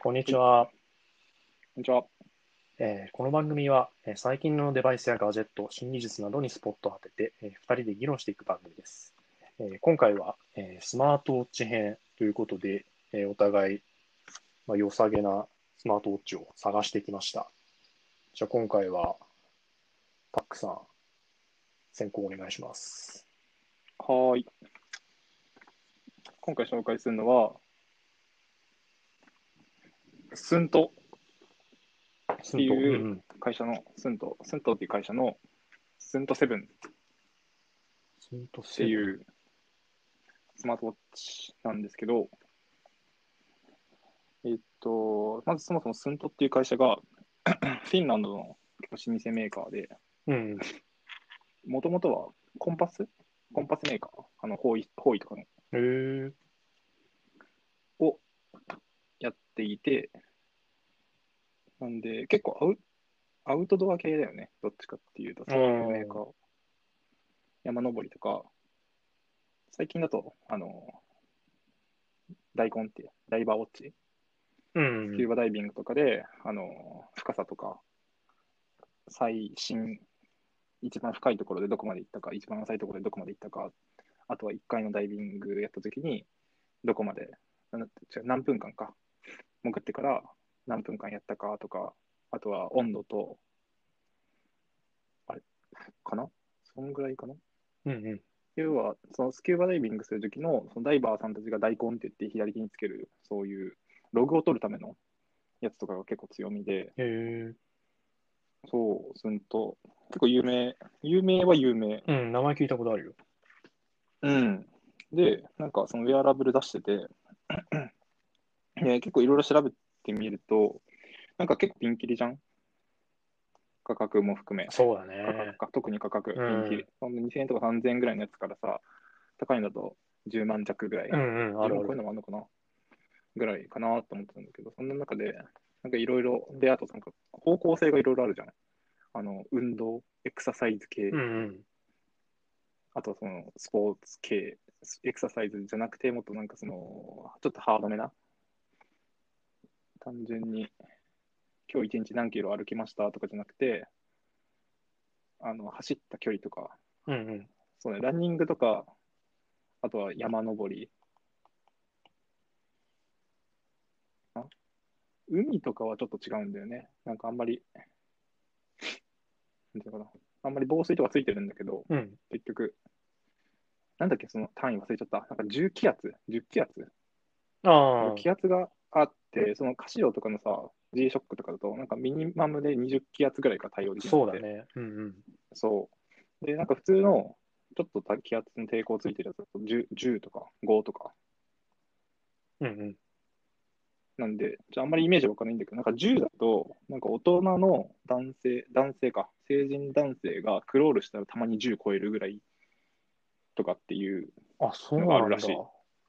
こんにちは。こんにちは。えーこの番組は、えー最近のデバイスやガジェット、新技術などにスポットを当てて、え2人で議論していく番組です。えー今回は、えースマートウォッチ編ということで、えーお互い、まあ、良さげなスマートウォッチを探してきました。じゃあ今回は、タックさん、先行お願いします。はーい。今回紹介するのは、スント。スていううん会社の、スント、スントっていう会社の、スントセブン。っスンとていうスマートウォッチなんですけど、えっと、まずそもそもスントっていう会社が、フィンランドの結構老舗メーカーで、うん。もともとはコンパス？コンパスメーカー。あの、ホイホイとかの。をやっていて、なんで、結構アウアウトドア系だよね、どっちかっていうと、そういうメーカー。山登りとか、最近だと、あの、大根っていう、ダイバーウォッチ、うん。スキューバダイビングとかで、あの、深さとか、最新、一番深いところでどこまで行ったか、一番浅いところでどこまで行ったか、あとは1回のダイビングやったときに、どこまで、何分間か、潜ってから何分間やったかとか、あとは温度と、あれ、かな？そんぐらいかな？うんうん。要は、そのスキューバダイビングするときの、そのダイバーさんたちが大根って言って左手につける、そういうログを取るためのやつとかが結構強みで、へえそう、すんと、結構有名、有名は有名。うん、名前聞いたことあるよ。うん。で、なんかそのウェアラブル出してて、で結構いろいろ調べてみると、なんか結構ピンキリじゃん価格も含め。そうだ価ね特に価格、ピうんンキリ。そんな2000円とか3000円ぐらいのやつからさ、高いんだと10万弱ぐらい。うんうん、あこういうる。のもあるのかなぐらいかなと思ってたんだけど、そんな中で、なんかいろいろ、で、あとなんか方向性がいろいろあるじゃん。あの、運動、エクササイズ系、うんうん。あとはそのスポーツ系、エクササイズじゃなくて、もっとなんかその、ちょっとハードめな、単純に、今日一日何キロ歩きましたとかじゃなくて、あの、走った距離とか、うんうん。そうね、ランニングとか、あとは山登り。あ海とかはちょっと違うんだよね。なんかあんまり、なんていうのかな。あんまり防水とかついてるんだけど、うん。結局、なんだっけ、その単位忘れちゃった。なんか10気圧 ?10 気圧ああ、気圧があって、そのカシオとかのさ、G-SHOCK とかだと、なんかミニマムで20気圧ぐらいから対応できるそうだね。うんうん。そう。で、なんか普通の、ちょっと気圧の抵抗ついてるやつだと10、10とか5とか。うんうん。なんで、じゃああんまりイメージわかんないんだけど、なんか10だと、なんか大人の男性、男性か、成人男性がクロールしたらたまに10超えるぐらいとかっていう、あ、そうのがあなんだ。るらしい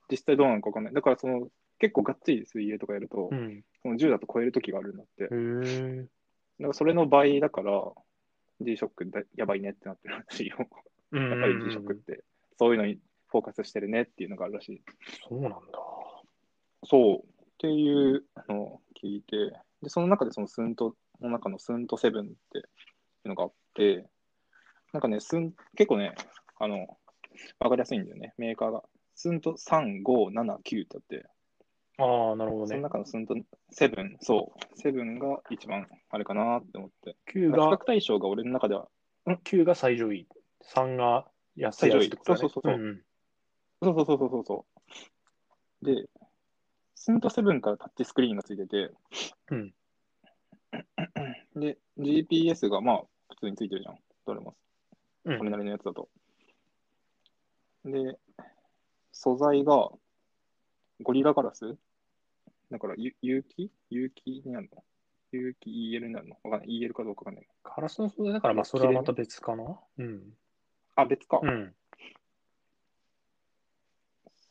実際どうなのかわかんない。だからその、結構がっつり水泳とかやると、うん。その10だと超える時があるんだって。なんかそれの倍だから、G-SHOCK だやばいねってなってるらしいよ。うんやっぱり G-SHOCK って、そういうのにフォーカスしてるねっていうのがあるらしい。そうなんだ。そう。っていうのを聞いて、で、その中でそのスントの中のスントセブンっていうのがあって、なんかね、スン、結構ね、あの、わかりやすいんだよね、メーカーが。スント3、5、7、9ってあって、ああ、なるほどそのね。中のスントセブン、そう、セブンが一番あれかなって思って。9比較が、対象が俺の中では、9が最上位。3が安いやつってことだね。最上位そうそうそうそんんそうそうそうそうそうそう。で、スントセブンからタッチスクリーンがついてて、うん。で、GPS がまあ普通についてるじゃん。どれも。うんこれなりのやつだと。で、素材がゴリラガラスだから有有機？有機？になるの？有機？EL になるの？わかんない。EL かどうかわかんない。ガラスの素材だから、まあ、それはまた別かな？うん。あ、別か。うん。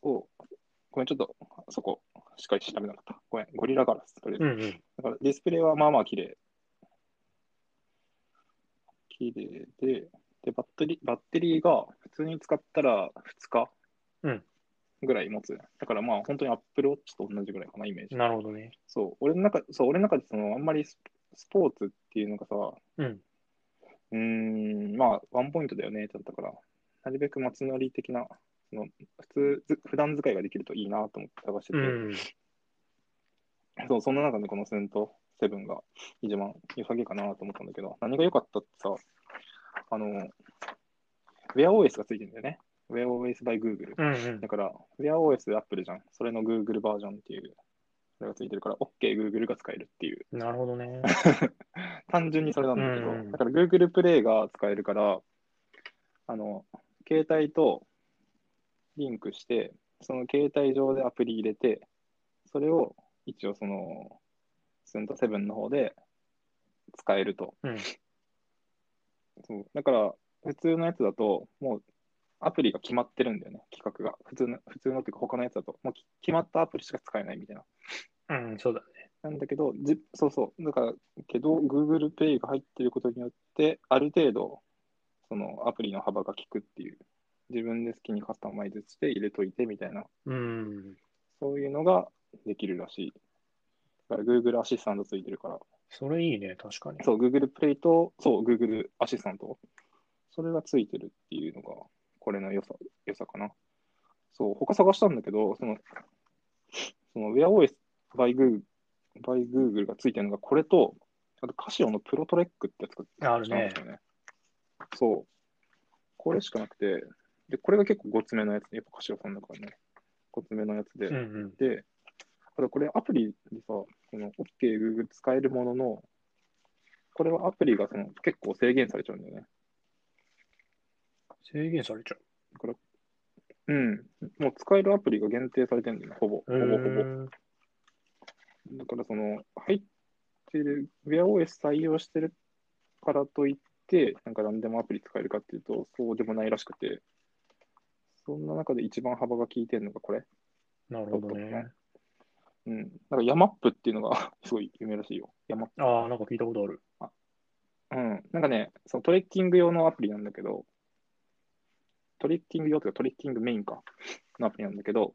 そう。ごめん、ちょっとそこしっかり調べなかった。ごめん、ゴリラガラス。とりあえずうんうん。だからディスプレイはまあまあ綺麗。綺麗で、で、バッテリー、バッテリーが普通に使ったら2日？うんぐらい持つ。だからまあ本当に Apple Watch と同じぐらいかな、イメージ。なるほどね。そう、俺の中、そう、俺の中でその、あんまりススポーツっていうのがさ、うん。うーん、まあ、ワンポイントだよね、だったから、なるべく松乗り的な、その、普通、ず普段使いができるといいなと思って探してて、うん。そう、そんな中でこのセント7が一番良さげかなと思ったんだけど、何が良かったってさ、あの、WearOS がついてるんだよね。WearOS by Google。うんうんだ。から WearOS Apple じゃん。それの Google バージョンっていう、それがついてるから、OK Google が使えるっていう。なるほどね。単純にそれなんだけど、うんだから Google プレイが使えるから、あの、携帯とリンクして、その携帯上でアプリ入れて、それを一応その、セント7の方で使えると。うんそうだから、普通のやつだと、もうアプリが決まってるんだよね、企画が。普通の、普通のっていうか他のやつだと、もうき決まったアプリしか使えないみたいな。うん、そうだね。なんだけど、じそうそう。だから、けど、Google Pay が入ってることによって、ある程度、そのアプリの幅が効くっていう、自分で好きにカスタマイズして入れといてみたいな、うん。そういうのができるらしい。だから Google アシスタントついてるから、それいいね、確かに。そう、Google Play と、そう、Google アシスタント、それがついてるっていうのが、これの良さ、良さかな。そう、他探したんだけど、その、その WearOS by Google, by Google がついてるのがこれと、あとカシオのプロトレックってやつがあるね違うんですよね。そう。これしかなくて、で、これが結構ごつめのやつ、やっぱカシオさんだからね。ごつめのやつで。うんうん。で、あとこれアプリでさ、この OK Google 使えるものの、これはアプリがその結構制限されちゃうんだよね。制限されちゃう。だから、うん、もう使えるアプリが限定されてるんだよね、ほぼ、ほぼほぼ。うんだからその、入ってる、WearOS 採用してるからといって、なんか何でもアプリ使えるかっていうと、そうでもないらしくて、そんな中で一番幅が効いてるのがこれ。なるほどね。うん。なんかヤマップっていうのが すごい有名らしいよ。ヤマップ。ああ、なんか聞いたことある。うん。なんかね、そのトレッキング用のアプリなんだけど、トレッキング用というかトレッキングメインかのアプリなんだけど、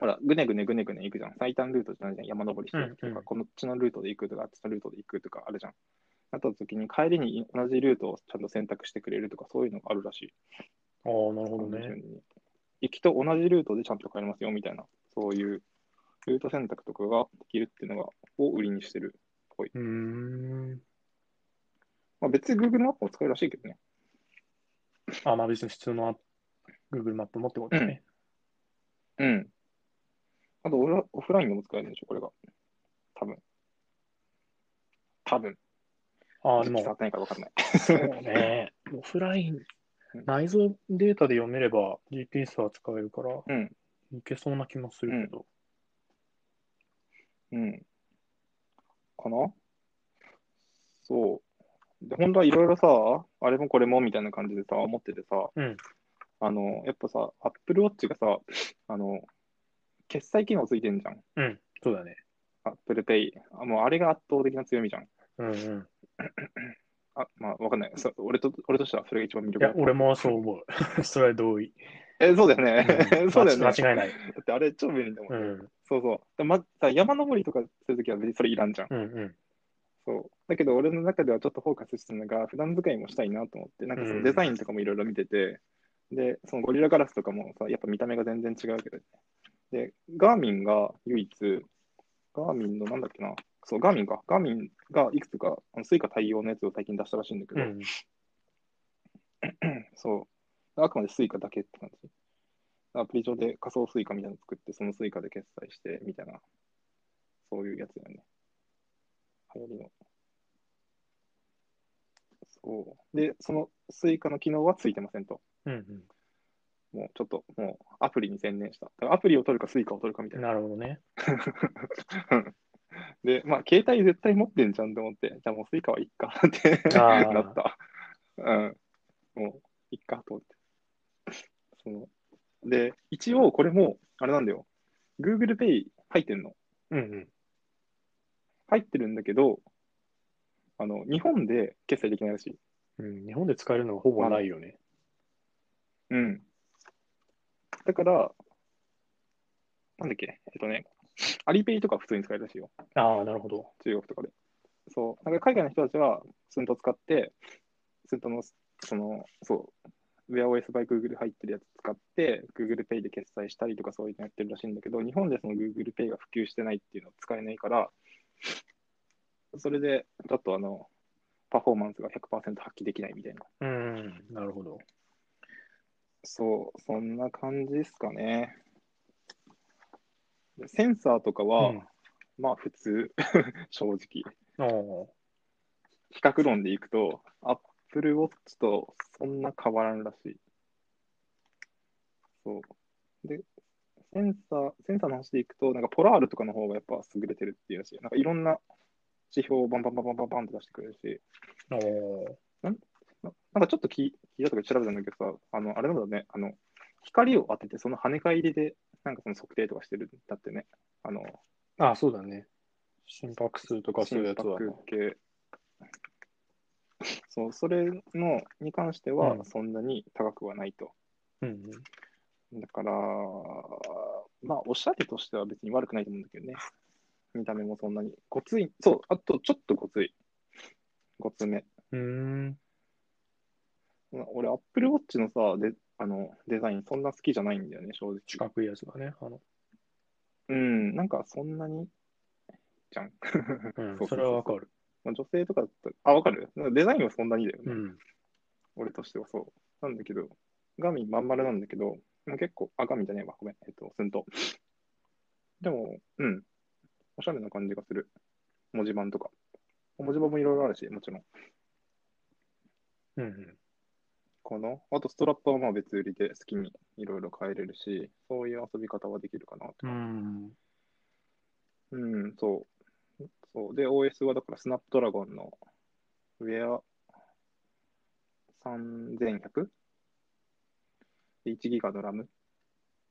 ほら、ぐねぐねぐねぐね行くじゃん。最短ルートじゃないじゃん。山登りしてとか、うんうんこのっちのルートで行くとか、あっちのルートで行くとかあるじゃん。あった時に帰りに同じルートをちゃんと選択してくれるとか、そういうのがあるらしい。ああ、なるほどね。行きと同じルートでちゃんと帰れますよみたいな、そういうルート選択とかができるっていうのが、を売りにしてる。うーん。まあ、別に Google マップも使えるらしいけどね。あまあ別に普通のア Google マップ持ってことね。うん。あとオフラ、オフラインでも使えるんでしょ、これが。多分。多分。ああ、でも触、ってないから分かんない。そうね。オフライン、内蔵データで読めれば GPS は使えるから、うん。いけそうな気もするけど。うん。かな？そう。で、本当はいろいろさ、あれもこれもみたいな感じでさ、思っててさ、うん。あの、やっぱさ、Apple Watch がさ、あの、決済機能ついてんじゃん。うん。そうだね。Apple Pay。あもうあれが圧倒的な強みじゃん。うんうん。あ、まあ、わかんない。そ俺と、俺としてはそれが一番魅いや力だ、俺もそう思う。それは同意。え、そうだよね。うん そうだよね。間違いない。だってあれ超便利だもんね。うん。そうそう。でまさ山登りとかするときは別にそれいらんじゃん。うんうん。そう。だけど俺の中ではちょっとフォーカスしてるのが、普段使いもしたいなと思って、なんかそのデザインとかもいろいろ見てて、で、そのゴリラガラスとかもさ、やっぱ見た目が全然違うけどね。で、 Garmin が唯一、 Garmin のなんだっけな、そう、 Garmin か。 Garmin がいくつか、あの Suica 対応のやつを最近出したらしいんだけど、うん。そう。あくまで Suica だけって感じ。アプリ上で仮想 Suica みたいなの作って、その Suica で決済して、みたいな、そういうやつだよね。流行りの。そう。で、その Suica の機能はついてませんと。うんうん。もうちょっと、もうアプリに専念した。だからアプリを取るか Suica を取るかみたいな。なるほどね。で、まあ、携帯絶対持ってんじゃんと思って、じゃあもう Suica はいっかって なった。うん。もう、いっかと思って。そので、一応これも、あれなんだよ。Google Pay 入ってんの。うんうん。入ってるんだけど、あの、日本で決済できないらしい。うん、日本で使えるのがほぼないよね。うん。だから、なんだっけ、えっとね、アリペイとか普通に使えるらしいよ。ああ、なるほど。中国とかで。そう。なんか海外の人たちは、スント使って、スントの、その、そう、WearOS by Google 入ってるやつ使って、Google Pay で決済したりとかそういうのやってるらしいんだけど、日本でその Google Pay が普及してないっていうのは使えないから、それで、ちょっとあの、パフォーマンスが100%発揮できないみたいな。うん、なるほど。そう、そんな感じですかね。でセンサーとかは、うんまあ普通、正直。比較論でいくと、Apple Watch とそんな変わらんらしい。そう。で、センサー、センサーの話でいくと、なんかポラールとかの方がやっぱ優れてるっていうらしい。なんかいろんな指標をバンバンバンバンバンバンって出してくれるし、ああ、ななんかちょっと聞い聞いたとか調べたんだけどさ、あの、あれなんだね、あの、光を当ててその跳ね返りで、なんかその測定とかしてるんだってね。あの、ああ、そうだね。心拍数とかそういうやつは。心拍系。そう、それのに関してはそんなに高くはないと。うんうん、だから、まあ、おしゃれとしては別に悪くないと思うんだけどね。見た目もそんなに。ごつい、そう、あとちょっとごつい。ごつめ。うーん。俺、Apple Watch のさ、であのデザインそんな好きじゃないんだよね、正直。四角いやつがね。あのうん、なんかそんなに、じゃん。うん、それはわかる。まあ女性とかだったら、あ、わかるなんかデザインはそんなにだよね。うん。俺としてはそう。なんだけど、ガミまん丸なんだけど、結構、あ、ガミじゃねえわ。ごめん。えっと、すんと。でも、うん。おしゃれな感じがする。文字盤とか。文字盤もいろいろあるし、もちろん。うんうん。かなあと、ストラップはまあ別売りで好きにいろいろ変えれるし、そういう遊び方はできるかなとう。ん。うん、そう。そう。で、OS はだから、スナップドラゴンの Wear 3100? で、1ギガのラム。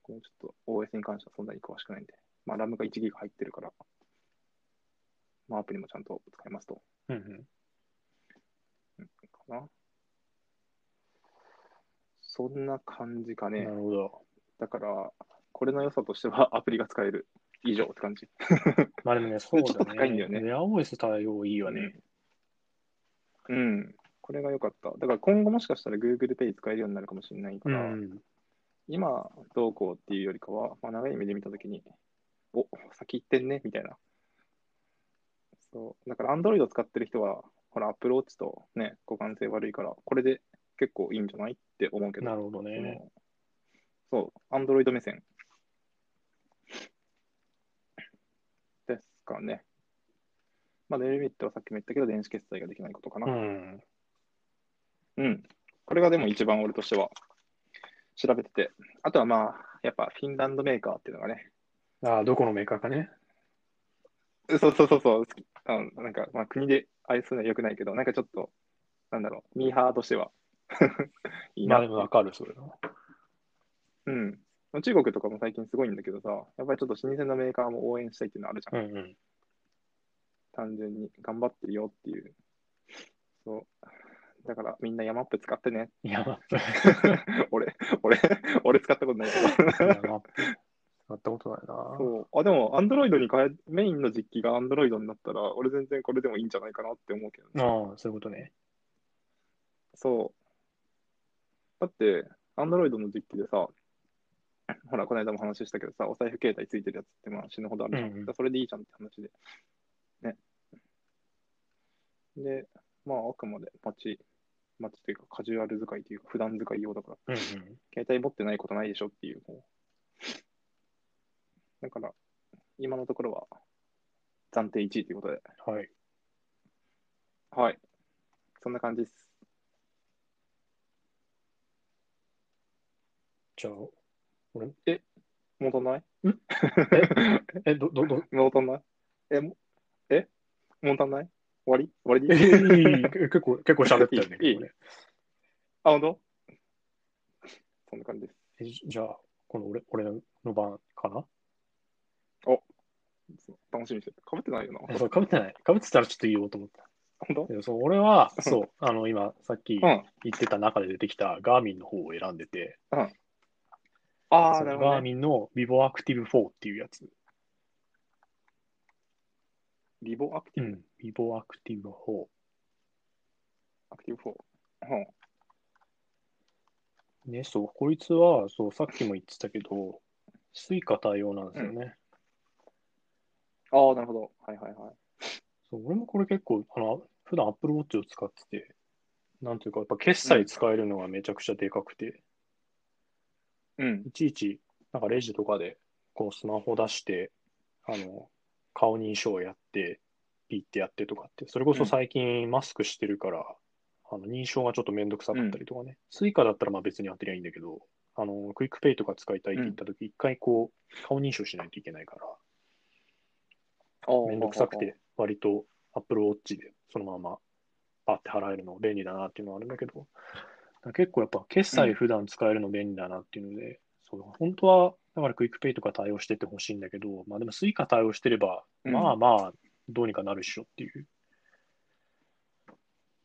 これちょっと OS に関してはそんなに詳しくないんで。まあ、ラムが1ギガ入ってるから、まあ、アプリもちゃんと使えますと。うんうん。かな。そんな感じかねなる。ほど。だから、これの良さとしては アプリが使える以上って感じ。まあでもね、そうだね。ちょっと高いんだよねレア OS 対応いいよね。うん。これが良かった。だから今後もしかしたら Google Pay 使えるようになるかもしれないから、うん。今どうこうっていうよりかは、まあ、長い目で見たときに、お先行ってんねみたいな。そう。だから Android 使ってる人は、ほら、Apple Watch とね、互換性悪いから、これで結構いいんじゃないって思うけど、なるほどそね。のそう、Android 目線ですかね。まあ、デリミットはさっきも言ったけど、電子決済ができないことかな。うん。うん。これがでも一番俺としては調べてて。あとはまあ、やっぱフィンランドメーカーっていうのがね。ああ、どこのメーカーかね。そうそうそうそう。あのなんか、まあ国で愛するのは良くないけど、なんかちょっと、なんだろう、ミーハーとしては。いいなまあでもわかる、それは。うん。中国とかも最近すごいんだけどさ、やっぱりちょっと老舗のメーカーも応援したいっていうのあるじゃん。うんうん。単純に頑張ってるよっていう。そう。だからみんなヤマップ使ってね。いや、ま 俺、俺、俺使ったことないけど。あ、まあ使ったことないな。そう。あ、でも、アンドロイドに変え、メインの実機がアンドロイドになったら、俺全然これでもいいんじゃないかなって思うけどね。ああ、そういうことね。そう。だって、アンドロイドの実機でさ、ほら、この間も話したけどさ、お財布携帯ついてるやつってまあ死ぬほどあるじゃん。うんうんそれでいいじゃんって話で。ね。で、まあ、あくまで街、街というかカジュアル使いというか、普段使い用だから、うん携帯持ってないことないでしょっていう。こうだから、今のところは暫定1位ということで、うん。はい。はい。そんな感じです。じゃあ、俺、戻んない？え、ど、ど、ど、戻んない？え、もえ？戻んない？終わり？終わり？結構、結構喋ったよね。いいこれあ、本当？そんな感じです。えじゃあ、この俺、俺の番かな？そう楽しみにしてる。かぶってないよな。えそう、かぶってない。かぶってたらちょっと言おうと思った。本当？でそう、俺は、そう、あの、今、さっきうん。言ってた中で出てきたガーミンの方を選んでて、うんああ、なるほど、ね。ガーミンの Vivo Active 4っていうやつ。リボアクティブ、うん。Vivo Active 4。Active 4。うんね、そう、こいつは、そう、さっきも言ってたけど、 Suica 対応なんですよね。ああ、なるほど。はいはいはい。そう、俺もこれ結構、あの、普段 Apple Watch を使ってて、なんていうか、やっぱ決済使えるのがめちゃくちゃでかくて、うん。いちいち、なんかレジとかで、こうスマホ出して、あの、顔認証やって、ピッてやってとかって、それこそ最近マスクしてるから、あの認証がちょっとめんどくさかったりとかね、 Suica だったらまあ別に当てりゃいいんだけど、あの、 QUICPay とか使いたいって言ったとき、一回こう、顔認証しないといけないから、めんどくさくて、割と Apple Watch でそのままパッて払えるの便利だなっていうのはあるんだけど、結構やっぱ決済普段使えるの便利だなっていうので、そう本当はだから QUICPay とか対応しててほしいんだけど、まあでも Suica 対応してれば、うんまあまあどうにかなるっしょっていう。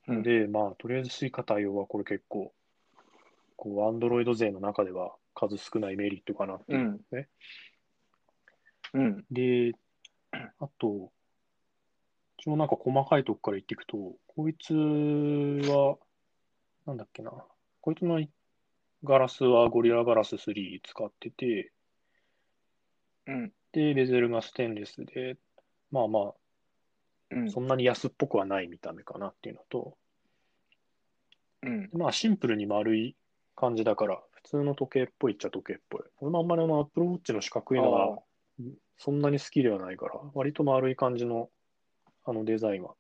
うんで、まあとりあえず Suica 対応はこれ結構、こう、 Android 勢の中では数少ないメリットかなっていうね。うん。で、あと、一応なんか細かいとこから言っていくと、こいつは、なんだっけな、こいつのガラスはゴリラガラス3使ってて、うん。で、ベゼルがステンレスで、まあまうんあ、そんなに安っぽくはない見た目かなっていうのと、うん。まあシンプルに丸い感じだから、普通の時計っぽいっちゃ時計っぽい。俺もあんまりあの Apple Watch の四角いのがそんなに好きではないから、割と丸い感じのあのデザインは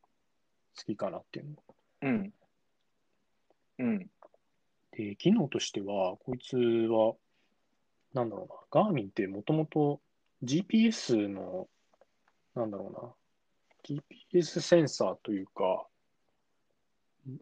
好きかなっていうの。うん。うん。で、機能としては、こいつは、なんだろうな、ガーミンってもともと GPS の、なんだろうな、GPS センサーというか、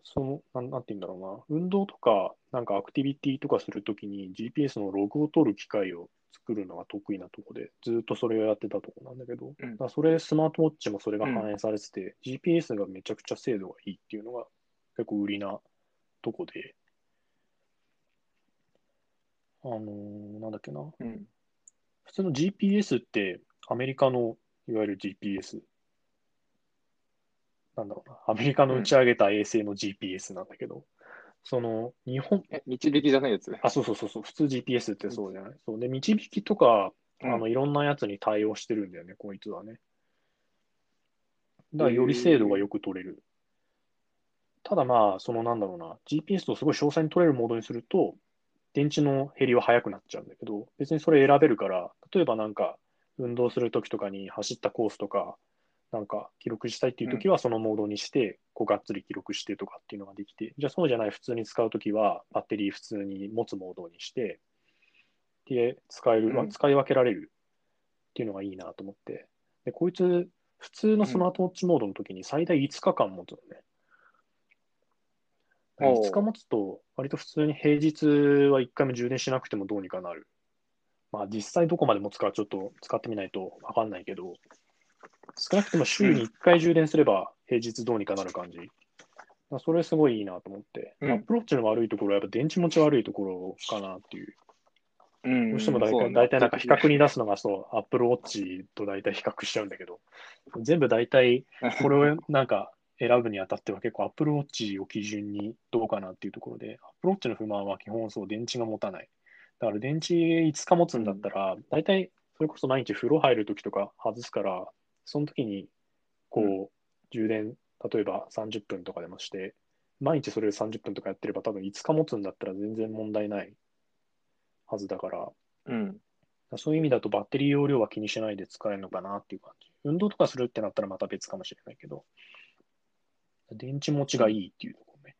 その、なんなんて言うんだろうな、運動とか、なんかアクティビティとかするときに GPS のログを取る機械を作るのが得意なとこで、ずっとそれをやってたとこなんだけど、うん。それ、スマートウォッチもそれが反映されてて、GPS がめちゃくちゃ精度がいいっていうのが結構売りなとこで、あのーなんだっけな、うん。普通の GPS ってアメリカのいわゆる GPS、なんだろうな、アメリカの打ち上げた衛星の GPS なんだけど、その日本、え、導きじゃないやつあ、そうそうそうそう、普通 GPS ってそうじゃない？そう。で、導きとか、あの、いろんなやつに対応してるんだよね、こいつはね。だからより精度がよく取れる。ただまあ、そのなんだろうな、GPS とすごい詳細に取れるモードにすると、電池の減りは速くなっちゃうんだけど、別にそれ選べるから、例えばなんか、運動するときとかに走ったコースとか、なんか記録したいっていうときはそのモードにして、こうがっつり記録してとかっていうのができて、じゃあそうじゃない普通に使うときは、バッテリー普通に持つモードにして、で、使える、ま使い分けられるっていうのがいいなと思って。で、こいつ、普通のスマートウォッチモードの時に最大5日間持つのね。おう5日持つと、割と普通に平日は1回も充電しなくてもどうにかなる。まあ実際どこまで持つかちょっと使ってみないとわかんないけど、少なくとも週に1回充電すれば平日どうにかなる感じ。まあそれすごいいいなと思って。うんアップローチの悪いところはやっぱ電池持ち悪いところかなっていう。うん。どうしても大体大体なんか比較に出すのがそう、アップルウォッチと大体比較しちゃうんだけど、全部大体これをなんか選ぶにあたっては結構アップルウォッチを基準にどうかなっていうところで、アップルウォッチの不満は基本そう、電池が持たない。だから電池5日持つんだったら、大体それこそ毎日風呂入るときとか外すから、その時にこう、うん充電、例えば30分とかでもして、毎日それで30分とかやってれば多分5日持つんだったら全然問題ないはずだから、うん。そういう意味だとバッテリー容量は気にしないで使えるのかなっていう感じ。運動とかするってなったらまた別かもしれないけど、電池持ちがいいっていうところね。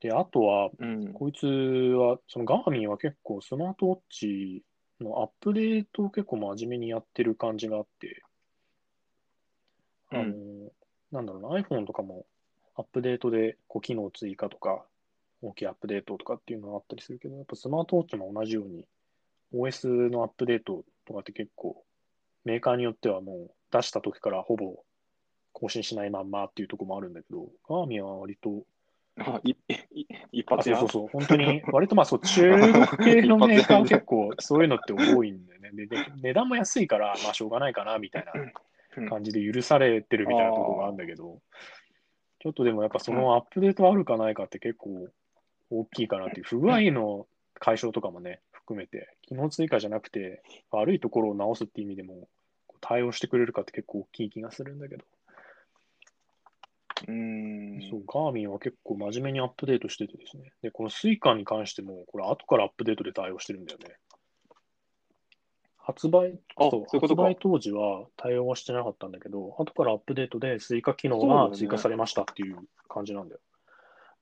で、あとは、うん。こいつは、そのガーミンは結構スマートウォッチのアップデートを結構真面目にやってる感じがあって、あの、なんだろうな、iPhone とかもアップデートでこう機能追加とか、大きいアップデートとかっていうのがあったりするけど、やっぱスマートウォッチも同じように、OS のアップデートとかって結構、メーカーによってはもう出した時からほぼ更新しないまんまっていうところもあるんだけど、ガーミンは割とあい い一あ発やそうそうそう、本当に、割とまあそう、中国系のメーカー結構そういうのって多いんだよね。でで値段も安いから、まあしょうがないかなみたいなうん。感じで許されてるみたいなところがあるんだけど、ちょっとでもやっぱそのアップデートあるかないかって結構大きいかなっていう、不具合の解消とかもね、含めて、機能追加じゃなくて、悪いところを直すっていう意味でも、対応してくれるかって結構大きい気がするんだけど、うーん。そう、 Garmin は結構真面目にアップデートしててですね。で、この Suica に関しても、これ後からアップデートで対応してるんだよね。発売、あ、そう発売。当時は対応はしてなかったんだけど、後からアップデートで Suica 機能が追加されましたっていう感じなんだよ。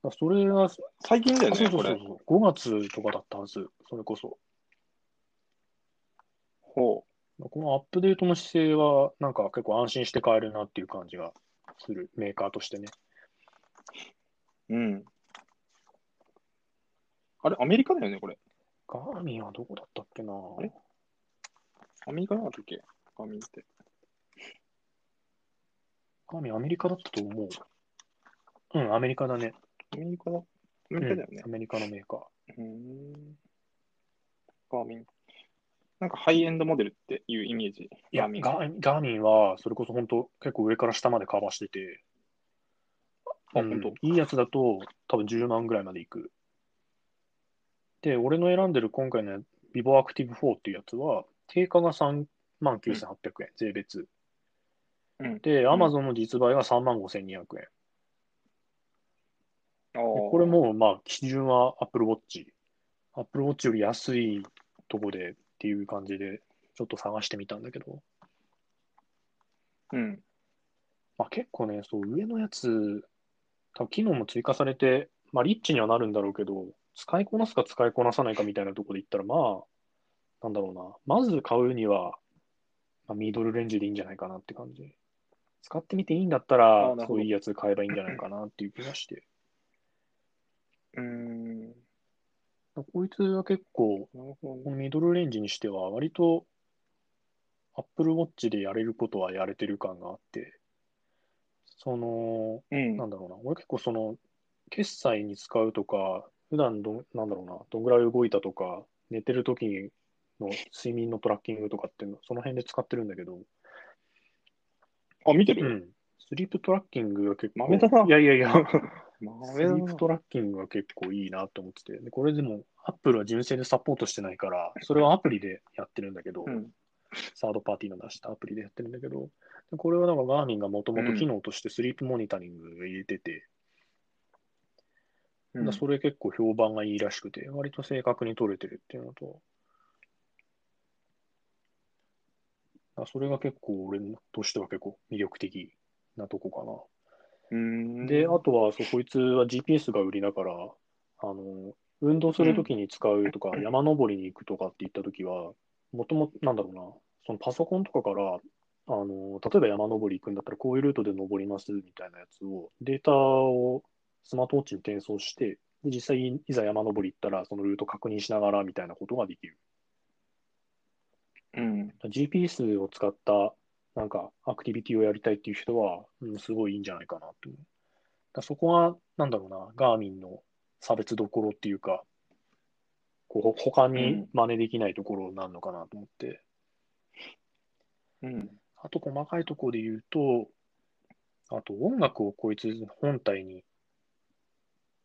だからそれが、最近だよね、そうそう。そうそう、5月とかだったはず、それこそ。ほこのアップデートの姿勢は、なんか結構安心して買えるなっていう感じがする、メーカーとしてね。う。うん。あれ、アメリカだよね、これ。ガーミンはどこだったっけなあれ？アメリカなんだっけ？ガミンって。ガーミンアメリカだったと思う。うん、アメリカだね。アメリカだ。アメリカだよねうんア。メリカのメーカー。うーん。ガーミン。なんかハイエンドモデルっていうイメージ。いや、ガーミン。ガーガーミンは、それこそ本当、結構上から下までカバーしてて、あ、うん本いいやつだと多分10万ぐらいまでいく。で、俺の選んでる今回の Vivo Active 4っていうやつは、定価が3万9800円、税別。当。うん。で、ん Amazon の実売が3万5200円。これも、まあ、基準は Apple Watch。Apple Watch より安いとこでっていう感じで、ちょっと探してみたんだけど、うん。まあ、結構ね、そう、上のやつ、多分機能も追加されて、まあ、リッチにはなるんだろうけど、使いこなすか使いこなさないかみたいなところで言ったら、まあ、なんだろうな、まず買うには、まあ、ミドルレンジでいいんじゃないかなって感じ。使ってみていいんだったあらそういうやつ買えばいいんじゃないかなっていう気がして。うーん。こいつは結構、ミドルレンジにしては、割と Apple Watch でやれることはやれてる感があって、その、うん。なんだろうな、俺結構その、決済に使うとか、普段どん、なんだろうな、どんぐらい動いたとか、寝てる時の睡眠のトラッキングとかっていうの、その辺で使ってるんだけど、あ、見てる？うん。スリープトラッキングが結構、いやいやいや、まスリープトラッキングが結構いいなと思ってて、でこれでも、Apple は純正でサポートしてないから、それはアプリでやってるんだけど、うん。サードパーティーの出したアプリでやってるんだけど、でこれはなんかガーミンがもともと機能としてスリープモニタリングを入れてて、うんだそれ結構評判がいいらしくて、割と正確に取れてるっていうのと、だそれが結構俺としては結構魅力的なとこかうーんな。で、あとはそう、こいつは GPS が売りだから、あの、運動するときに使うとか、山登りに行くとかって言ったときは、もともと、なんだろうな、そのパソコンとかから、あの、例えば山登り行くんだったら、こういうルートで登りますみたいなやつを、データをスマートウォッチに転送して、で実際いざ山登り行ったら、そのルート確認しながらみたいなことができる。うん。GPS を使ったなんかアクティビティをやりたいっていう人は、うん、すごいいいんじゃないかなと思う。だそこが、なんだろうな、ガーミンの差別どころっていうか、こうほ他に真似できないところになるのかなと思って。うん。あと細かいところで言うと、あと音楽をこいつ本体に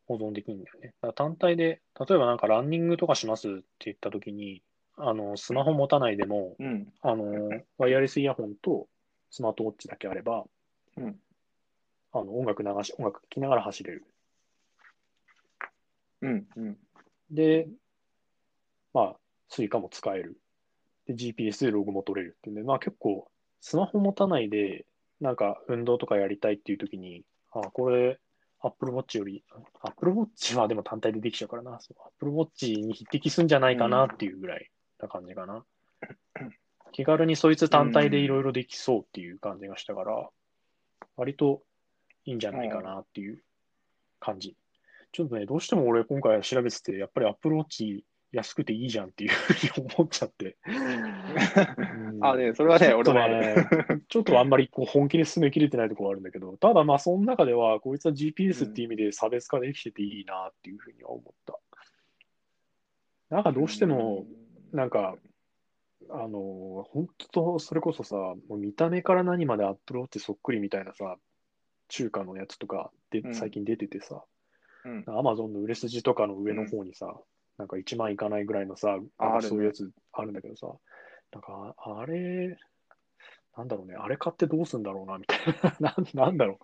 保存できるんだよね。だ単体で、例えばなんかランニングとかしますって言ったときに、あの、スマホ持たないでも、うん。あの、ワイヤレスイヤホンとスマートウォッチだけあれば、うんあの音楽流し、音楽聴きながら走れる。うん。うん。で、まあ、スイカも使える。で、GPS でログも取れるっていうんで、まあ結構、スマホ持たないで、なんか運動とかやりたいっていうときに、あ、これ、Apple Watch より、Apple Watch はでも単体でできちゃうからな。Apple Watch に匹敵すんじゃないかなっていうぐらいな感じかな。気軽にそいつ単体でいろいろできそうっていう感じがしたから、割といいんじゃないかなっていう感じ。ちょっとね、どうしても俺今回調べてて、やっぱり Apple Watch 安くていいじゃんっていうふうに思っちゃって。うんあ、ね、それはね、俺もある。ね、ちょっとあんまりこう本気で進めきれてないところはあるんだけど、ただまあその中では、こいつは GPS っていう意味で差別化できてていいなっていうふうには思った。なんかどうしても、なんか、あの、本当それこそさ、もう見た目から何までアップローチそっくりみたいなさ、中華のやつとかでうん最近出ててさ、うん、アマゾンの売れ筋とかの上の方にさ、なんか1万いかないぐらいのさ、そういうやつあるんだけどさ、なんかああれ、なんだろうね、あれ買ってどうすんだろうなみたいな、なんなんだろ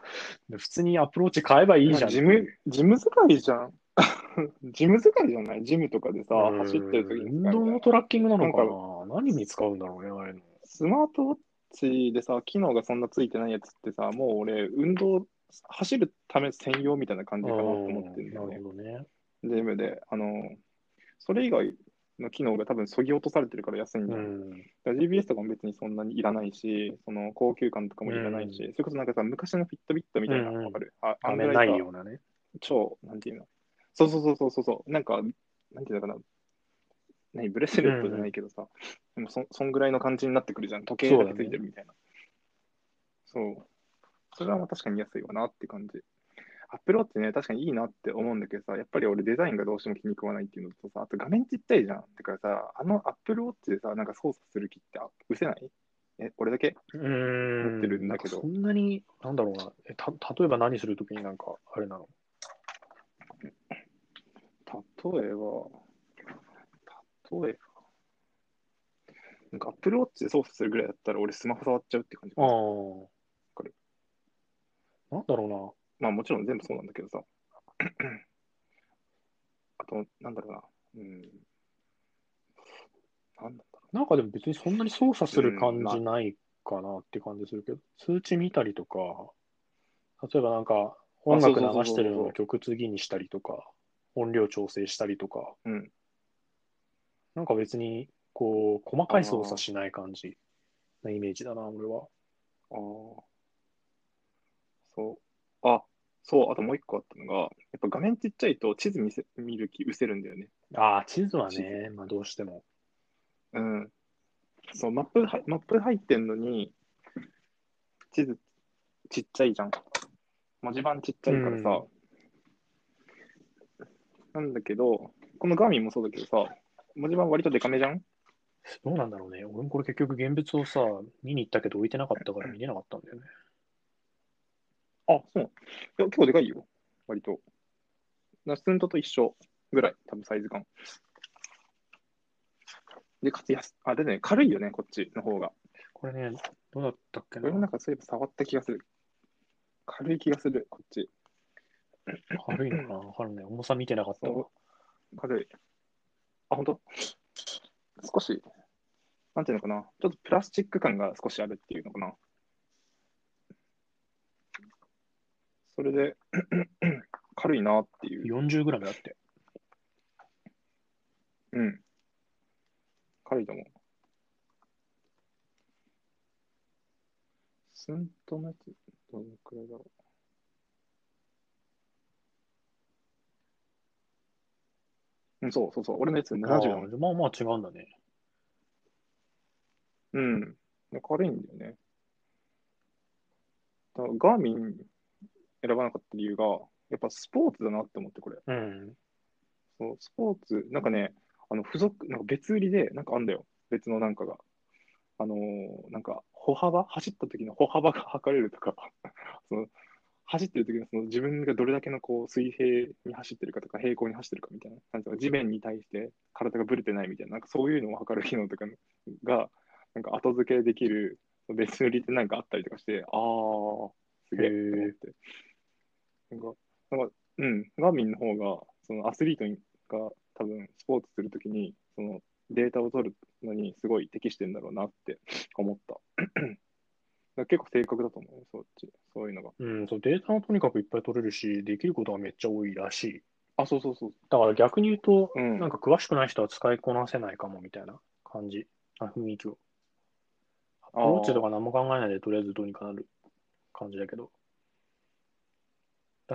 う、普通にアプローチ買えばいいじゃん。ジム、ジム使いじゃん。ジム使いじゃない？ジムとかでさ、うん。走ってる時に運動のトラッキングなのかな？何に使うんだろうね、あれの。スマートウォッチでさ、機能がそんなついてないやつってさ、もう俺、運動、走るため専用みたいな感じかなと思ってるんだよねなる。ほどね。ジムで。あの、それ以外の機能が多分そぎ落とされてるから安いんだよ。うん。だから GPS とかも別にそんなにいらないし、その高級感とかもいらないし、うんそれこそなんかさ、昔のフィットビットみたいな、うんうんわかる？あ画面ないあんぐらいさようなね。超、なんていうの？そうそうそうそうそうそう、なんか、なんていうのかな、何、ブレスレットじゃないけどさ、でもそそんぐらいの感じになってくるじゃん、時計だけついてるみたいな。そう,、それはまあ確かに安いわなって感じ。アップローチね、確かにいいなって思うんだけどさ、やっぱり俺デザインがどうしても気に食わないっていうのとさ、あと画面ちっちゃいじゃん。だからさ、あのアップルウォッチでさ、なんか操作する気ってあ失せない？え、俺だけ？うん。持ってるんだけどそんなに、なんだろうな。えた例えば何するときになんか、あれなの？例えば、例えば、なんかアップルウォッチで操作するぐらいだったら俺スマホ触っちゃうって感じああ。なんだろまあもちろん全部そうなんだけどさ。あと、なんだろうな。うん。なんだろうな。なんかでも別にそんなに操作する感じないかなって感じするけど、通知見たりとか、例えばなんか音楽流してるのを曲次にしたりとか、音量調整したりとか、う。うん。なんか別に、こう、細かい操作しない感じなイメージだな、俺は。ああ。そう。あ、そう、あともう一個あったのが、やっぱ画面ちっちゃいと地図見せ見る気失せるんだよね。ああ、地図は地ね、まあどうしても。うん。そう、マップは、マップ入ってんのに、地図ちっちゃいじゃん。文字盤ちっちゃいからさ。なんだけど、このガーミンもそうだけどさ、文字盤割とデカめじゃん？どうなんだろうね。俺もこれ結局現物をさ、見に行ったけど置いてなかったから見れなかったんだよね。あ、そう。いや、結構でかいよ。割と。ナスントと一緒ぐらい、多分サイズ感。で、かつ安、あ、でね、軽いよね、こっちの方が。これね、どうだったっけ俺もななんかそういえば触った気がする。軽い気がする、こっち。軽いのかなわかんない。重さ見てなかったわ。軽い。あ、本当少し、なんていうのかな。ちょっとプラスチック感が少しあるっていうのかな。それで、軽いなっていう。40g だって。うん。軽いと思う。スンとのやつ、どのくらいだろう。うん、そうそうそう。俺のやつ70あだもんあまあまあ違うんだね。うん。軽いんだよね。だガーミン選ばなかった理由が、やっぱスポーツだなって思って、これ。うん。そう、スポーツ、なんかね、あの、付属、なんか別売りで、なんかあんだよ。別のなんかが。あのーなんか、歩幅走った時の歩幅が測れるとか、その、走ってる時のその自分がどれだけのこう水平に走ってるかとか平行に走ってるかみたいな、なんか地面に対して体がぶれてないみたいな、なんかそういうのを測る機能とかが、なんか後付けできる別売りってなんかあったりとかして、あー、すげえって思って。なんか、なんかうん、ガーミンの方が、そのアスリートが多分スポーツするときに、そのデータを取るのにすごい適してるんだろうなって思った。だ結構正確だと思うよ、そっち。そういうのが。うん、そうデータもとにかくいっぱい取れるし、できることがめっちゃ多いらしい。あ、そうそうそう。だから逆に言うと、うんなんか詳しくない人は使いこなせないかもみたいな感じ、あ雰囲気を。Apple Watch とか何も考えないでとりあえずどうにかなる感じだけど。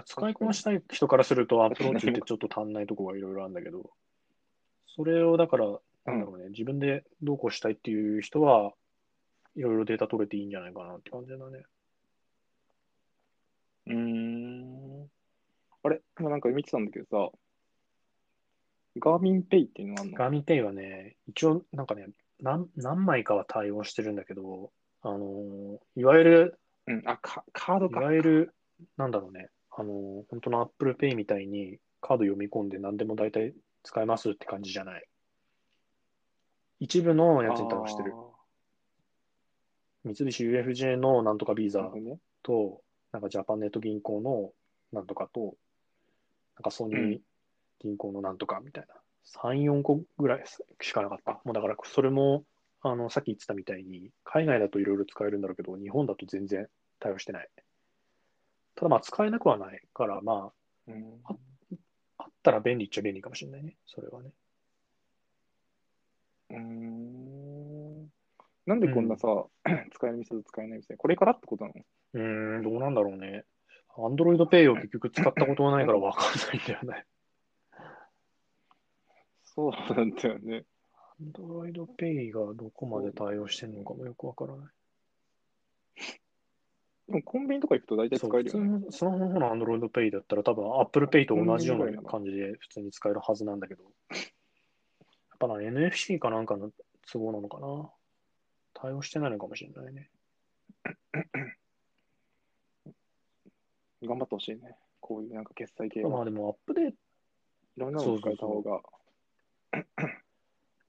使いこなしたい人からすると Apple Watch ってちょっと足んないとこがいろいろあるんだけど、それをだから、なんだろうね、自分でどうこうしたいっていう人は、いろいろデータ取れていいんじゃないかなって感じだね。うーん。あれ今なんか見てたんだけどさ、ガーミンペイっていうのがあるの？ガーミンペイはね、一応なんかね、何何枚かは対応してるんだけど、あのーいわゆる、うん、あ、カカードいか。わゆる、なんだろうね、あのー本当の Apple Pay みたいにカード読み込んで何でも大体使えますって感じじゃない。一部のやつに対応してる。三菱 UFJ のなんとかビーなるほどね。と、なんかジャパンネット銀行のなんとかと、なんかソニー銀行のなんとかみたいな、3、4個ぐらいしかなかった。もうだからそれも、あの、さっき言ってたみたいに、海外だといろいろ使えるんだろうけど、日本だと全然対応してない。ただまあ使えなくはないから、まうんあ、あったら便利っちゃ便利かもしれないね。それはね。うーん。なんでこんなさ、使える店と使えない店これからってことなの？うーん、どうなんだろうね。Android Pay を結局使ったことがないからわかんないんだよね。そうなんだよね。Android Pay がどこまで対応してるのかもよくわからない。でもコンビニとか行くと大体使えるよね。普通のスマホの方の Android Pay だったら多分 Apple Pay と同じような感じで普通に使えるはずなんだけど、やっぱな NFC かなんかの都合なのかな。対応してないのかもしれないね。頑張ってほしいね。こういうなんか決済系は。まあでもアップデーいろんなの使えた方が。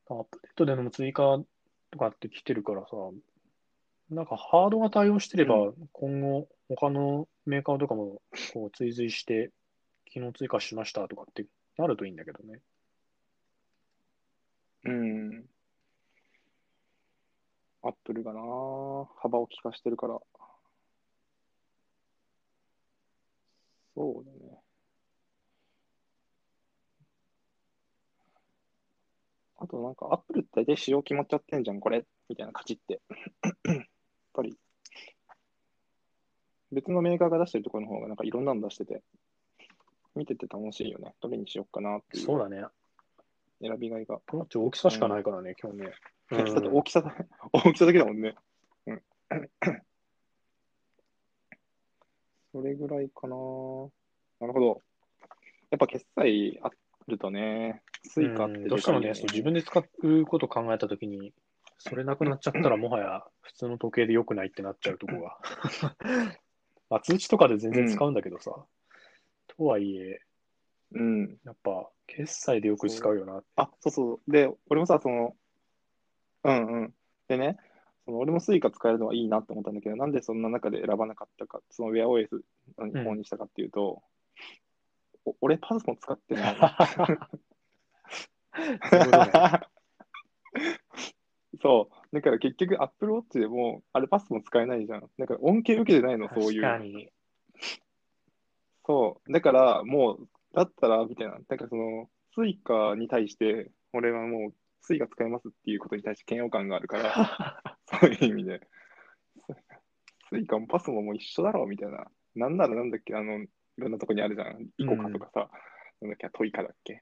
ト、アップデートでの追加とかって来てるからさ、なんかハードが対応してればう今後他のメーカーとかもこう追随して機能追加しましたとかってなるといいんだけどね。うん。アップルがな、幅を利かしてるから。そうだね。あとなんか、アップルって大体仕様決まっちゃってんじゃん、これ。みたいな、カチって。やっぱり、別のメーカーが出してるところの方がなんかいろんなの出してて、見てて楽しいよね。どれにしようかなっていうそうだね。選びがいが。こっち大きさしかないからね、今日ね。だって大きさだ、大きさだけだもんね。うん。それぐらいかな。なるほど。やっぱ決済あるとね、スイカってうんどうしてもね、自分で使うことを考えたときに、それなくなっちゃったら、もはや普通の時計で良くないってなっちゃうとこが。まあ、通知とかで全然使うんだけどさ、とはいえ、うん。やっぱ決済でよく使うよな。あ、そうそう。で、俺もさ、その、うんうん。でね、その俺もスイカ使えるのはいいなって思ったんだけど、なんでそんな中で選ばなかったか、その WearOS の方にしたかっていうと、お俺パスモ使ってない。そういうことね そう。だから結局、Apple Watch でも、あれパスモ使えないじゃん。だから恩恵受けてないの、そういう。確かに。そう。だから、もう、だったら、みたいな。だからその、スイカに対して、俺はもう、スイカ使えますっていうことに対して嫌悪感があるから、そういう意味で。スイカもパスモもう一緒だろうみたいな。なんならなんだっけ、あの、いろんなとこにあるじゃん。イコカとかさ、なんだっけ、トイカだっけ？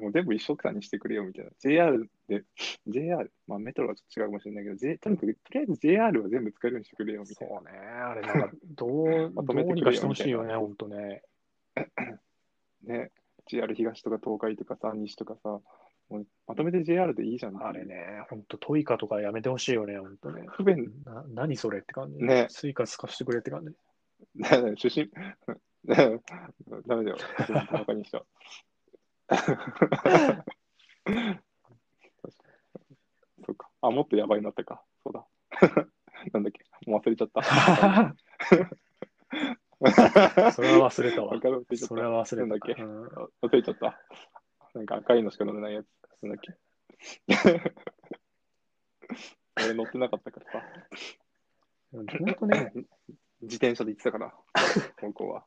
もう全部一緒くたにしてくれよみたいな。JR で、JR、まあメトロはちょっと違うかもしれないけど、J、とにかく、とりあえず JR は全部使えるようにしてくれよみたいな。そうね。あれ、なんか、どう、まどとめてくれようにかしてほしいよね、みたいなほんとね。ね、JR 東とか東海とかさ、西とかさ、もうまとめて JR でいいじゃんあれね、ほんとトイカとかやめてほしいよね、ほんとね。不便、な何それって感じ。ねスイカ使わせてくれって感じ。ね出身、ね ダメだよ、バカにしちゃう。そうか。あ、もっとやばいなったか。そうだ。なんだっけ、もう忘れちゃった。それは忘れたわそれは忘れた。なんだっけ？うん忘れちゃった。なんか赤いのしか乗れないやつ。なんだっけ？俺乗ってなかったからさ。ほんとね、自転車で行ってたから、高校は。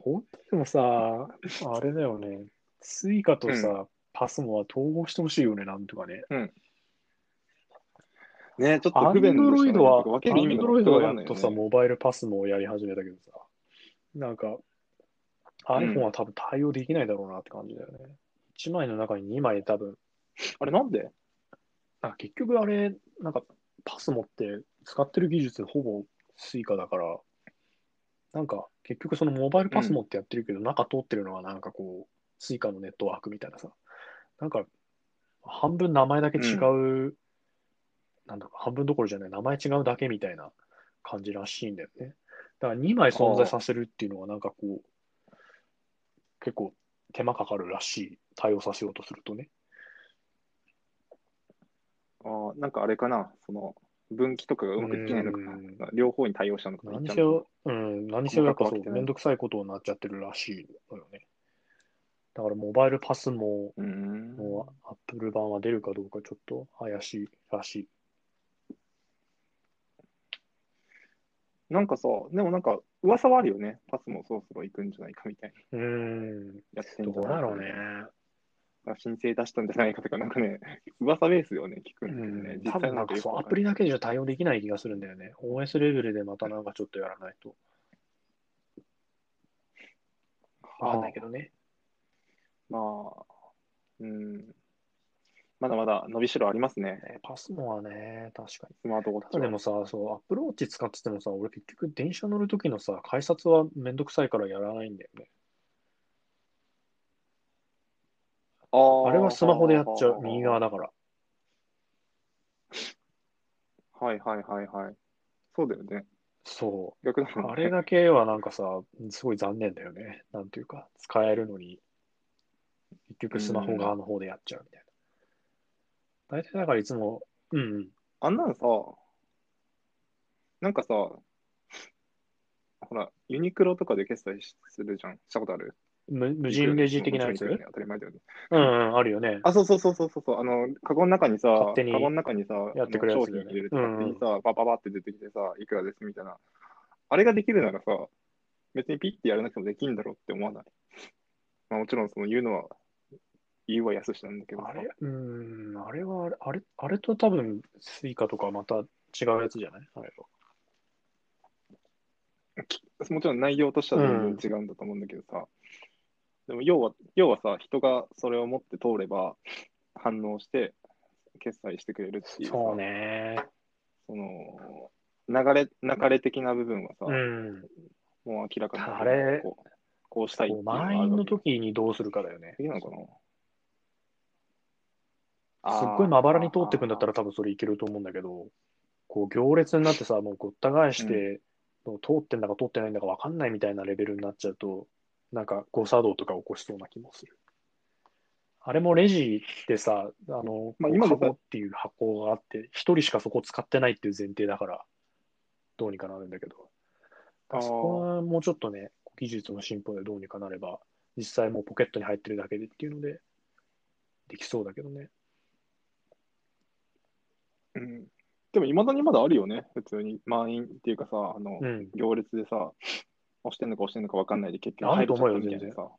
ほんとでもさ、あれだよね、スイカとさ、パスモは統合してほしいよね、なんとかね。ねちょっとアン不便ドロイドは、分アンドロイドはやっとさ、モバイルパスモをやり始めたけどさ、なんか、iPhone は多分対応できないだろうなって感じだよね。1枚の中に2枚多分、あれなんで？あ結局あれ、なんかパスモって使ってる技術ほぼスイカだから、なんか結局そのモバイルパスモってやってるけど、中通ってるのはなんかこう、スイカのネットワークみたいなさ、なんか半分名前だけ違う、なんだか半分どころじゃない、名前違うだけみたいな感じらしいんだよね。だから2枚存在させるっていうのはなんかこう、結構手間かかるらしい、対応させようとするとね。ああ、なんかあれかな、その分岐とかがうまくいってないのか。両方に対応したのかな。何せよ、うん、何せよやっぱそう、めんどくさいことになっちゃってるらしいのよね。だからモバイルパスも、うーん。もうアップル版は出るかどうかちょっと怪しいらしい。なんかさ、でもなんか噂はあるよね。パスもそろそろ行くんじゃないかみたいな。うーん、やってんどじゃないかうだろうね。申請出したんじゃないかとか、なんかね、噂ベースよね、聞くうんだけどね。ん、多分なんかそう、アプリだけじゃ対応できない気がするんだよね。OS レベルでまたなんかちょっとやらないと。わかんないけどね。まあ、うん。まだまだ伸びしろありますね、ねパスモはね、確かに。スマートウォッチは。でもさ、そう、アップルウォッチ使っててもさ、俺結局電車乗るときのさ、改札はめんどくさいからやらないんだよね。あーあれはスマホでやっちゃう、右側だから。はいはいはいはい。そうだよね。そ逆だもんう。ねあれだけはなんかさ、すごい残念だよね。なんていうか、使えるのに、結局スマホ側の方でやっちゃうみたいな。大体だからいつも、うんうん。あんなのさ、なんかさ、ほら、ユニクロとかで決済しするじゃん。したことある？無無人レジ的なやつ？当たり前だよね。うんうん、あるよね。あ、そうそうそうそうそう。あの、カゴの中にさ、勝手にカゴの中にさ、やってくれるや商つね品入れるとうんうん勝手にさ、パパパって出てきてさ、いくらですみたいな。あれができるならさ、別にピッてやらなくてもできるんだろうって思わない？まあ、もちろんその言うのは、言うは易しなんだけどさあれ？うん、あれはあれ、あれ、あれと多分、スイカとかまた違うやつじゃない？あれは。もちろん内容としては全然違うんだと思うんだけどさ、でも要は、要はさ、人がそれを持って通れば、反応して、決済してくれるっていうさ、そうね。その、流れ、流れ的な部分はさ、うん。もう明らかにあれこう、こうしたいっていこううのがあ満員の時にどうするかだよね。できるのかな？すっごいまばらに通ってくんだったら多分それいけると思うんだけど、こう行列になってさ、もうごった返して、通ってんだか通ってないんだか分かんないみたいなレベルになっちゃうと、なんか誤作動とか起こしそうな気もする。あれもレジってさ、あの、まあ今のカゴっていう箱があって、一人しかそこ使ってないっていう前提だから、どうにかなるんだけど、そこはもうちょっとね、技術の進歩でどうにかなれば、実際もうポケットに入ってるだけでっていうので、できそうだけどね。うん。でも、いまだにまだあるよね、普通に。満員っていうかさ、あの、うん。行列でさ、押してんのか押してんのか分かんないで、結局あると思うよ入れちゃったみたいなさ、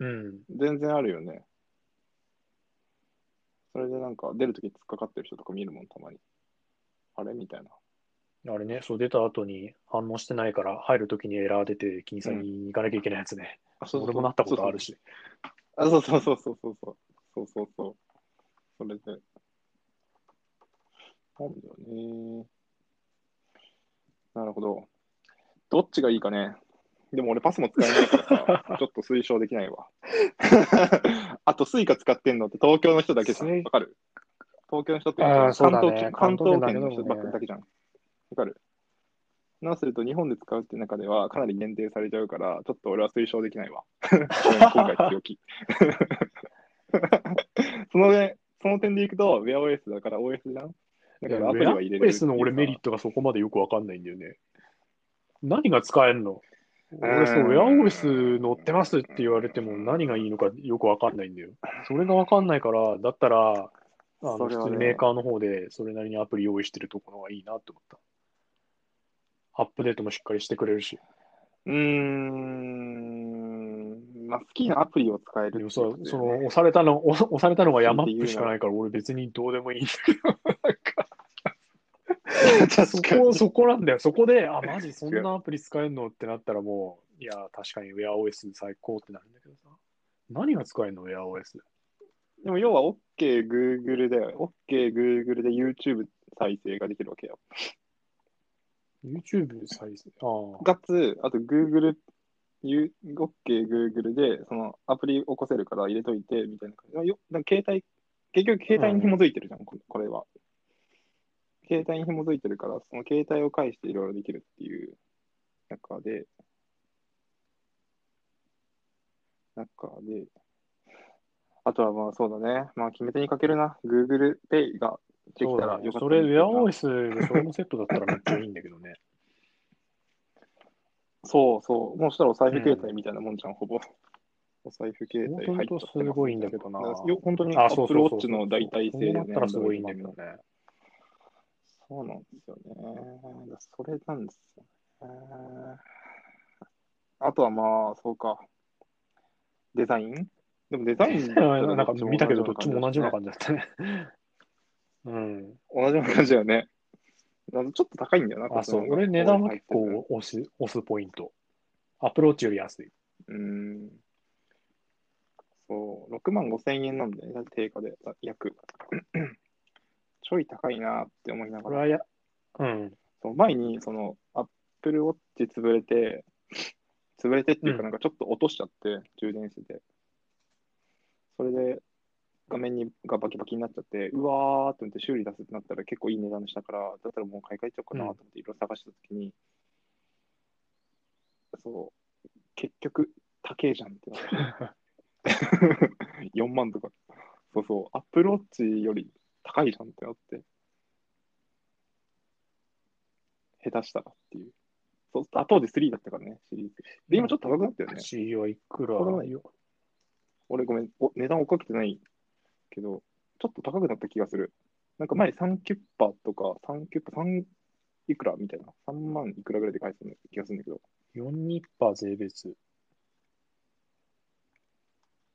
うん。全然あるよね。それでなんか、出るとき突っかかってる人とか見るもん、たまに。あれみたいな。あれね、そう出た後に反応してないから、入るときにエラー出て、金さんに行かなきゃいけないやつね。あ、そうそう俺もなったことあるし。あ、そうそうそうそうそうそう。そうそうそう。それで。なんだよね。なるほど。どっちがいいかね。でも俺パスも使えないからさ、ちょっと推奨できないわ。あとスイカ使ってんのって東京の人だけじゃ。わかる？東京の人って関東圏関東圏の人ばっかりだけじゃん。わかる？なすると日本で使うって中ではかなり限定されちゃうから、ちょっと俺は推奨できないわ。今回強気。そのね、その点でいくと、WearOS だから OS じゃん？だからアプリは入れれる。OS の俺メリットがそこまでよくわかんないんだよね。何が使えるの？俺そう、うん WearOS 乗ってますって言われても何がいいのかよくわかんないんだよ。それがわかんないから、だったら、あの普通にメーカーの方でそれなりにアプリ用意してるところがいいなって思った。アップデートもしっかりしてくれるし。うーん、まあ、好きなアプリを使えるっていうでもさその押されたの、押押されたのがヤマップしかないから、俺別にどうでもいいんだけど、なんか そこ、そこなんだよ。そこで、あ、マジそんなアプリ使えるのってなったらもう、いや、確かに WearOS 最高ってなるんだけどさ。何が使えるの ?WearOS。で？も要は OK Google で、OK Google で YouTube 再生ができるわけよ。YouTube 再生？ああ。かつ、あと Google、ゆ OK Google でそのアプリ起こせるから入れといてみたいな感じ。よなんか携帯、結局携帯に紐づいてるじゃん、ここれは。携帯に紐づいてるから、その携帯を介していろいろできるっていう中で、中で、あとはまあそうだね。まあ決め手にかけるな。Google Pay ができたらよかったそれ、んだけどな WearOS でそれもセットだったらめっちゃいいんだけどね。そうそう。もうしたらお財布携帯みたいなもんじゃん、ほぼ。お財布携帯入っちゃってますごいんだけどなよ本当にあ、Apple そうそうそう Watch の代替性そうなったらすごいんだけどね。そうなんですよね。だそれなんですよね。あとはまあ、そうか。デザイン？でもデザイン なんか見たけど、どっちも同じような感感じだったね。うん。じ。同じような感じだよね。ちょっと高いんだよな、あ、そう。俺値段は結構押す、押すポイント。アプローチより安い。うーん。そう、6万5千円なんだよね、定価で、約。ちょい高いなって思いながら。や、うん。そう前に、その、Apple Watch 潰れて、潰れてっていうか、うんなんかちょっと落としちゃって、充電してて。それで、画面にがバキバキになっちゃって、うわーって思って修理出すってなったら結構いい値段したから、だったらもう買い替えちゃおうかなと思っていろいろ探したときに、そう、結局、高えじゃんってなって。4万とか。そうそう、アップルウォッチより高いじゃんってなって。下手したらっていう。そうあ当時3だったからね、シリーズ。で、今ちょっと高くなったよね。C はいくら？俺ごめん、お値段追っかけてないけど、ちょっと高くなった気がする。なんか前3キュッパとか、3キュッパ、3いくらみたいな。3万いくらぐらいで返す気がするんだけど。4ニッパー税別。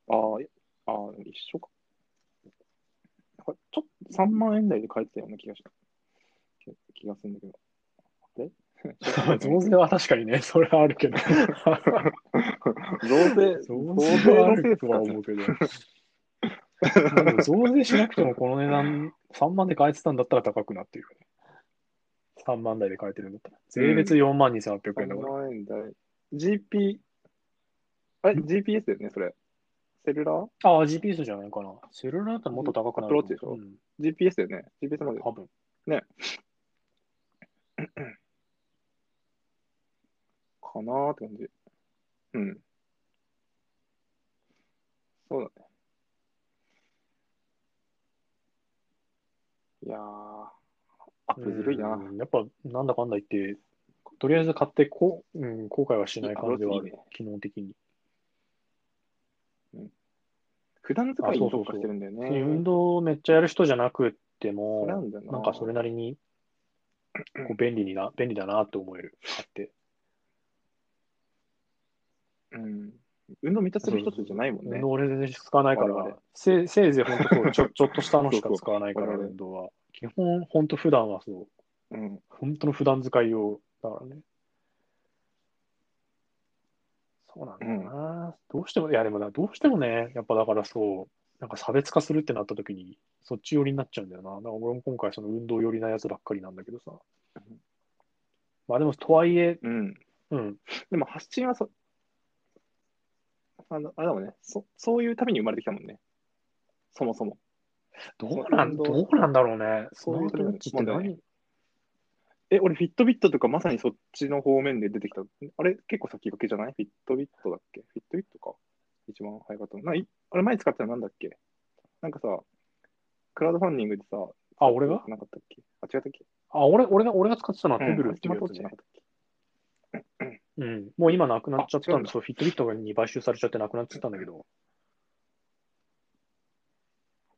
あーあー、でも一緒か。ちょっと3万円台で買えてたような気がした。気気がするんだけど。増税は確かにね、それはあるけど。増税、増税はあるとは思うけど。増税しなくてもこの値段、3万で買えてたんだったら高くなってるよね。3万台で買えてるんだったら。税別4万2800円だ3から。万円台。GP、あれ、GPS だよね、それ。セルラー？ああ、GPS じゃないかな。セルラーだったらもっと高くなる。アプローチでしょ？うん ?GPS だよね。GPS まで。多分。かなーって感じ。うん。そうだね。いやー、アップずるいな。うんやっぱ、なんだかんだ言って、とりあえず買ってこう、うん、後悔はしない感じはある機能的に。普段使いに特化してるんだよね。運動めっちゃやる人じゃなくてそもれ、なんな。なんかそれなりにこう便利にな、便利だなって思える、買って。うん。運動めっちゃする人じゃないもんね運。動俺全然使わないから、せせいぜい本当 ちょ、ちょっとしたのしか使わないから、運動は。基本、本当普段はそう、うん。本当の普段使い用だからね。そうなんだよな、どうしても、いやでもな、どうしてもね、やっぱだからそう、なんか差別化するってなった時に、そっち寄りになっちゃうんだよな。だから俺も今回その運動寄りなやつばっかりなんだけどさ。まあでも、とはいえ、うん。うん、でも発信はそ、あの、あれだもんねそ。そういうために生まれてきたもんね。そもそも。どうなん、どうなんだろうね。スそういうマートウォッチって何？え、俺、フィットビットとかまさにそっちの方面で出てきた。あれ、結構先駆けじゃない？フィットビットだっけ？フィットビットか。一番早かったの。ない？あれ、前使ってたのなんだっけ？なんかさ、クラウドファンディングでさ、あ、俺が？なかったっけ？あ、違ったっけ？あ、俺、俺が、俺が使ってたのはうんペブルっていうやつねスマートウォッチなか。ったっけ？うん。もう今なくなっちゃったんで、そう、フィットビットに買収されちゃってなくなっちゃったんだけど、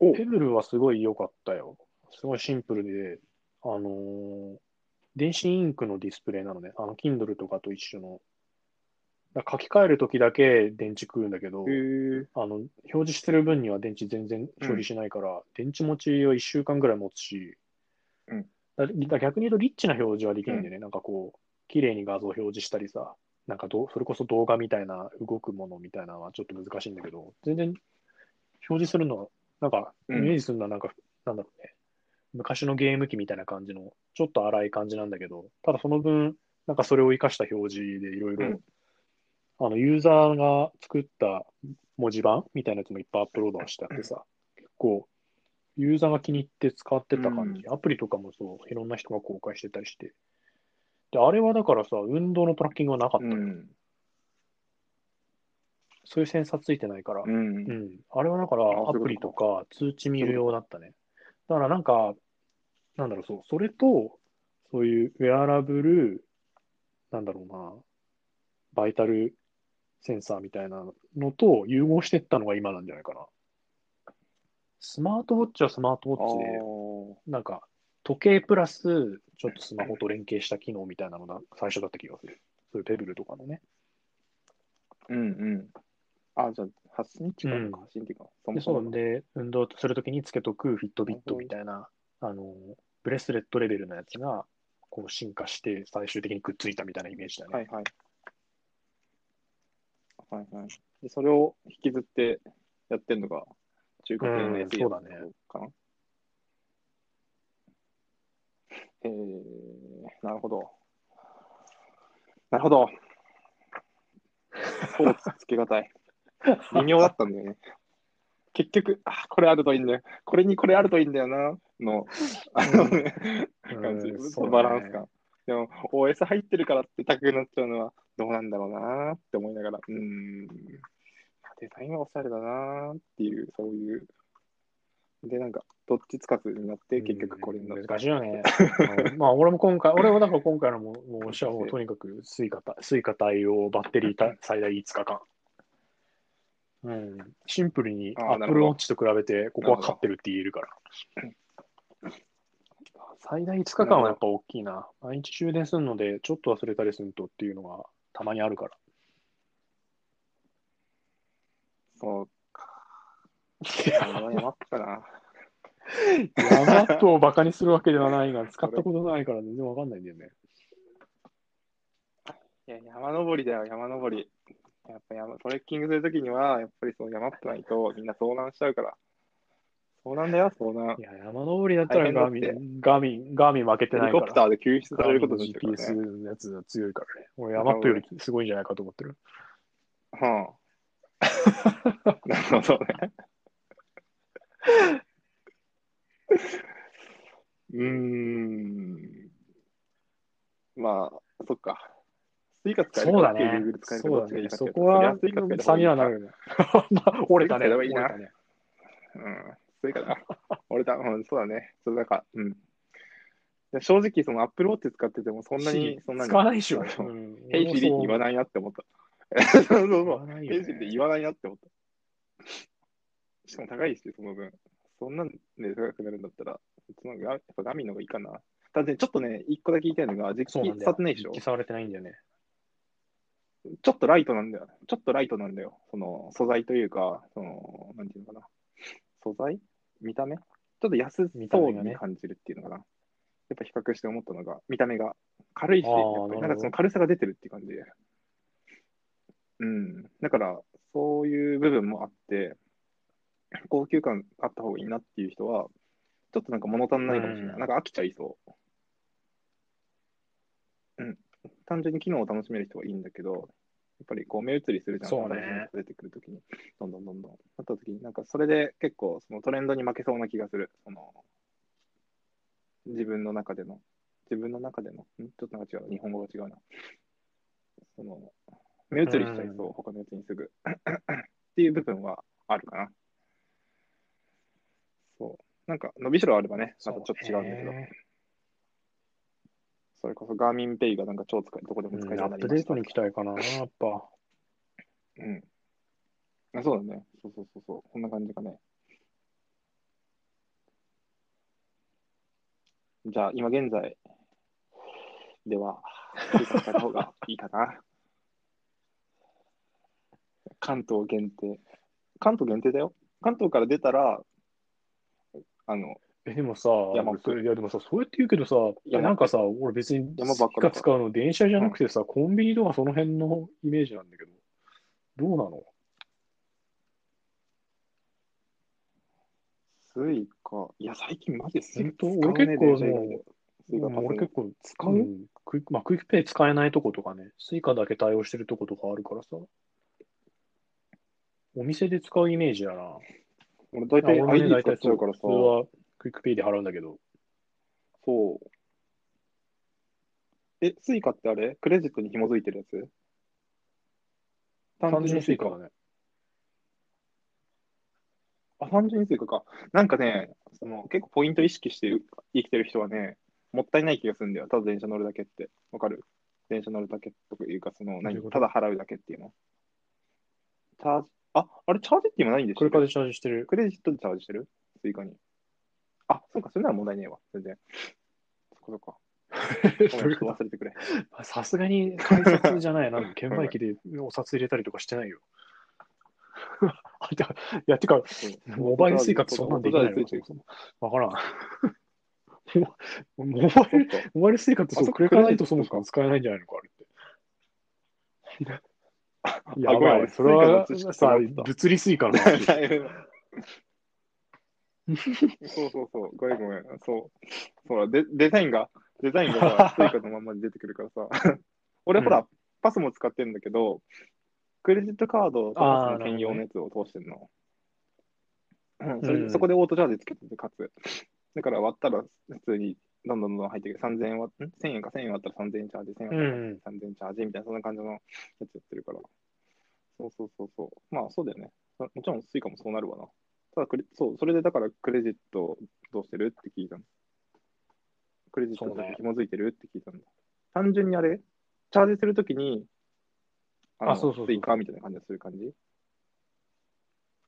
おペブルはすごい良かったよ。すごいシンプルで、あのー電子インクのディスプレイなのね。あの、Kindle とかと一緒の。だ書き換えるときだけ電池食うんだけど、あの、表示してる分には電池全然処理しないから、電池持ちは1週間ぐらい持つし、うんだだ逆に言うとリッチな表示はできないんだよね。なんかこう、綺麗に画像表示したりさ、なんかどうそれこそ動画みたいな動くものみたいなのはちょっと難しいんだけど、全然表示するのは、なんかイうんメージするのはなんか、なんだろうね、昔のゲーム機みたいな感じの、ちょっと荒い感じなんだけど、ただその分、なんかそれを活かした表示でいろいろうん、あの、ユーザーが作った文字盤みたいなやつもいっぱいアップロードしてあってさ、結構、ユーザーが気に入って使ってた感じ、アプリとかもそう、いろんな人が公開してたりして。で、あれはだからさ、運動のトラッキングはなかったよ。うん。そういうセンサーついてないから、うんう。ん。あれはだからあアプリとか通知見る用だったね。だからなんか、なんだろう、そう、それと、そういうウェアラブル、なんだろうな、バイタルセンサーみたいなのと融合していったのが今なんじゃないかな。スマートウォッチはスマートウォッチで、おなんか、時計プラス、ちょっとスマホと連携した機能みたいなのが最初だった気がする。そういうペブルとかのね。うんうん。あ、じゃあ、発信近いのか、うん発信っていうか、そで、もそもで、運動するときにつけとくフィットビットみたいな、あの、ブレスレットレベルのやつが、こう進化して、最終的にくっついたみたいなイメージだね。はいはい。はいはい。で、それを引きずってやってるのが中華系の安いやつうんそうだねかな。えー、なるほど。なるほど。スポーツつけがたい。微妙だったんだよね。結局、あ、これあるといいんだよ。これにこれあるといいんだよな、の、あのね、感じ、うバランス感。でも、OS 入ってるからって高くなっちゃうのはどうなんだろうなって思いながら、うーん、デザインはおしゃれだなっていう、そういう。で、なんか、どっちつかずになって、結局これになった。難しいよね。う んまあ、俺も今回、俺はだから今回のも、もう、私はもうとにかくスイカた、スイカ対応バッテリーた最大5日間。うん、シンプルにあーなるほ Apple ど Watch と比べて、ここは勝ってるって言えるから。最大5日間はやっぱ大きいな。毎日充電するので、ちょっと忘れたりするとっていうのがたまにあるから。そうか。あ の山っかな。ヤマットをバカにするわけではないが、使ったことないから全然わかんないんだよね。いや、山登りだよ、山登り。やっぱ山トレッキングするときには、やっぱりその山っぽないとみんな遭難しちゃうから。遭難だよ、遭難い。や、山登りだったらガーミン、ガーミン、ガーミン負けてヘリないから。コプターで救出されることになってるから GPS ね。のやつが強いからね。俺、ヤマットよりすごいんじゃないかと思ってる。はあ。なるほどね。うーん。まあ、そっか。スイカ使えるそうだねそうだね。そこはスイカ使えた差方がいいかにはなるね。折れたね。スイカ使えればいいな折れたね。うん。スイカだ。俺だ。うん、そうだね。そうだから、うん。で正直、その Apple Watch 使ってても、そんなに、そんなに。使わないでしょ。 Hey Siri って言わない。なって思った。そうそう言そう。 Hey Siri ってね。言わないなって思った。しかも高いし、その分。そんなんで高くなるんだったら、そのやっぱガーミンの方がいいかな。ただね、ちょっとね、一個だけ言いたいのが、実機そうなんだよ使ってないでしょ実機触れてないんだよね。ちょっとライトなんだよ。ちょっとライトなんだよ。その素材というか、その、なんていうのかな。素材見た目？ちょっと安そうに感じるっていうのかな。やっぱ比較して思ったのが、見た目が軽いし、やっぱりなんかその軽さが出てるっていう感じで。うん。だから、そういう部分もあって、高級感あった方がいいなっていう人は、ちょっとなんか物足んないかもしれない。うんなんか飽きちゃいそう。うん。単純に機能を楽しめる人はいいんだけど、ぱりこう目移りするじゃん。そう出てくるときに、どんどんどんどん。なったときに、なんかそれで結構そのトレンドに負けそうな気がする。その自分の中での、自分の中での、ん？ちょっとなんか違う、日本語が違うな。その目移りしちゃいそう、うん他のやつにすぐ。っていう部分はあるかな。そう。なんか伸びしろあればね、またちょっと違うんだけど、ねそれこそガーミンペイがなんか超使える、どこでも使えるようアッになりましたプデートに行きたいかな、やっぱ。うん。あそうだね。そうそうそうそう。こんな感じかね。じゃあ、今現在では、追加した方がいいかな。関東限定。関東限定だよ。関東から出たら、あの、え、でもさ、いやでもさ、そうやって言うけどさ、山なんかさ、俺別に山ばっか使うの電車じゃなくてさ、コンビニとかその辺のイメージなんだけど、どうなの？スイカ。いや、最近マジスイカ使うね俺結構電車以外で。スイカもう俺結構使う、うん。クイックまあ、クイックペイ使えないとことかね、スイカだけ対応してるとことかあるからさ、お店で使うイメージだな。俺大体あ俺も ID ね使っちゃうからさ。普通、はクイックペイで払うんだけど、そう。え、スイカってあれ？クレジットに紐づいてるやつ？単純にスイカだね。あ、単純にスイカか。なんかね、その結構ポイント意識してる生きてる人はね、もったいない気がするんだよ。ただ電車乗るだけって。わかる？電車乗るだけというか、その何？ただ払うだけっていうの。チャージ、あ、あれチャージって今何でしてるこれからチャージしてる。クレジットでチャージしてる？スイカに。あ、そうか、それなら問題ねえわ。全然。そ こそこ。忘れてくれ。さすがに改札じゃないな。券売機でお札入れたりとかしてないよ。あいや、てか、モバイルスイカってそんなんできないの？ついてるわからん。モ モバイル、モバイルスイカってそう、あそっかクレカないとそもそも使えないんじゃないのか、あれって。やばい、それはさ物理スイカの話そうそうそう、ごめんごめん。そう。そうだデデザインが、デザインがさ、スイカのまんまで出てくるからさ。俺、ほら、うパスモ使ってるんだけど、クレジットカードとあーパスの兼用のやつを通してるの。うんそうんれそこでオートチャージつけてて、かつ。だから割ったら普通にどんどんどんどん入ってくる。3000円は、ん ?1000 円か1000円割ったら3000円チャージ、1000円割ったら3000円チャージみたいな、そんな感じのやつやってるから。そうそうそうそう。まあそうだよね。もちろんスイカもそうなるわな。ただクレ、そう、それでだからクレジットどうしてる？って聞いたの。クレジットと紐づいてる？って聞いたんだ。単純にあれ？チャージするときに、あのあそうそうそうスイカみたいな感じでする感じ？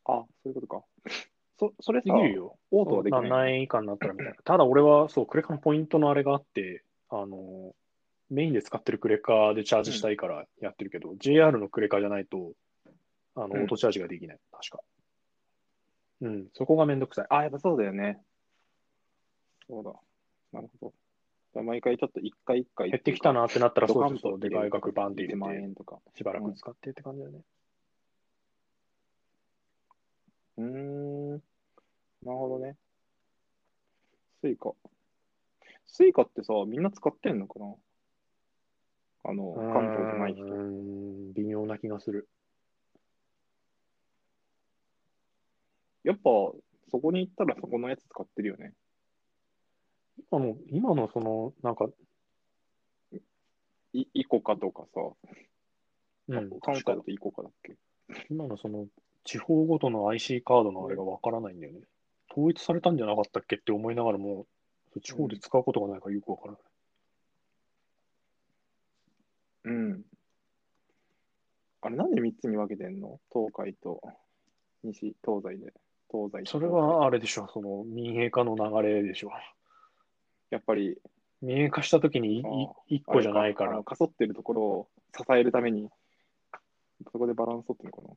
あ、そういうことか。そそれさ、できるよ。オートはできない？何円以下になったらみたいな。ただ俺は、そう、クレカのポイントのあれがあって、あの、メインで使ってるクレカでチャージしたいからやってるけど、JR のクレカじゃないと、あの、うんオートチャージができない。確か。うん、そこがめんどくさい。あ、やっぱそうだよね。そうだ。なるほど。毎回ちょっと一回一回減ってきたなってなったら、そうそうそう、でかい額バンって入1万れて、円とか。しばらく使ってって感じだよね。うーん。なるほどね。スイカ。スイカってさ、みんな使ってんのかな？あの、関東じゃない人。うーん、微妙な気がする。やっぱ、そこに行ったらそこのやつ使ってるよね。今の、今のその、なんか、いイコカとかさ、うん、関西だとイコカだっけ？今のその、地方ごとの IC カードのあれがわからないんだよね。統一されたんじゃなかったっけって思いながらも、地方で使うことがないからよくわからない。うん。あれ、なんで3つに分けてんの？東海と西、東西で。東西とそれはあれでしょ、その民営化の流れでしょ。やっぱり、民営化したときに一個じゃないからかそってるところを支えるために、そこでバランス取ってるのかな。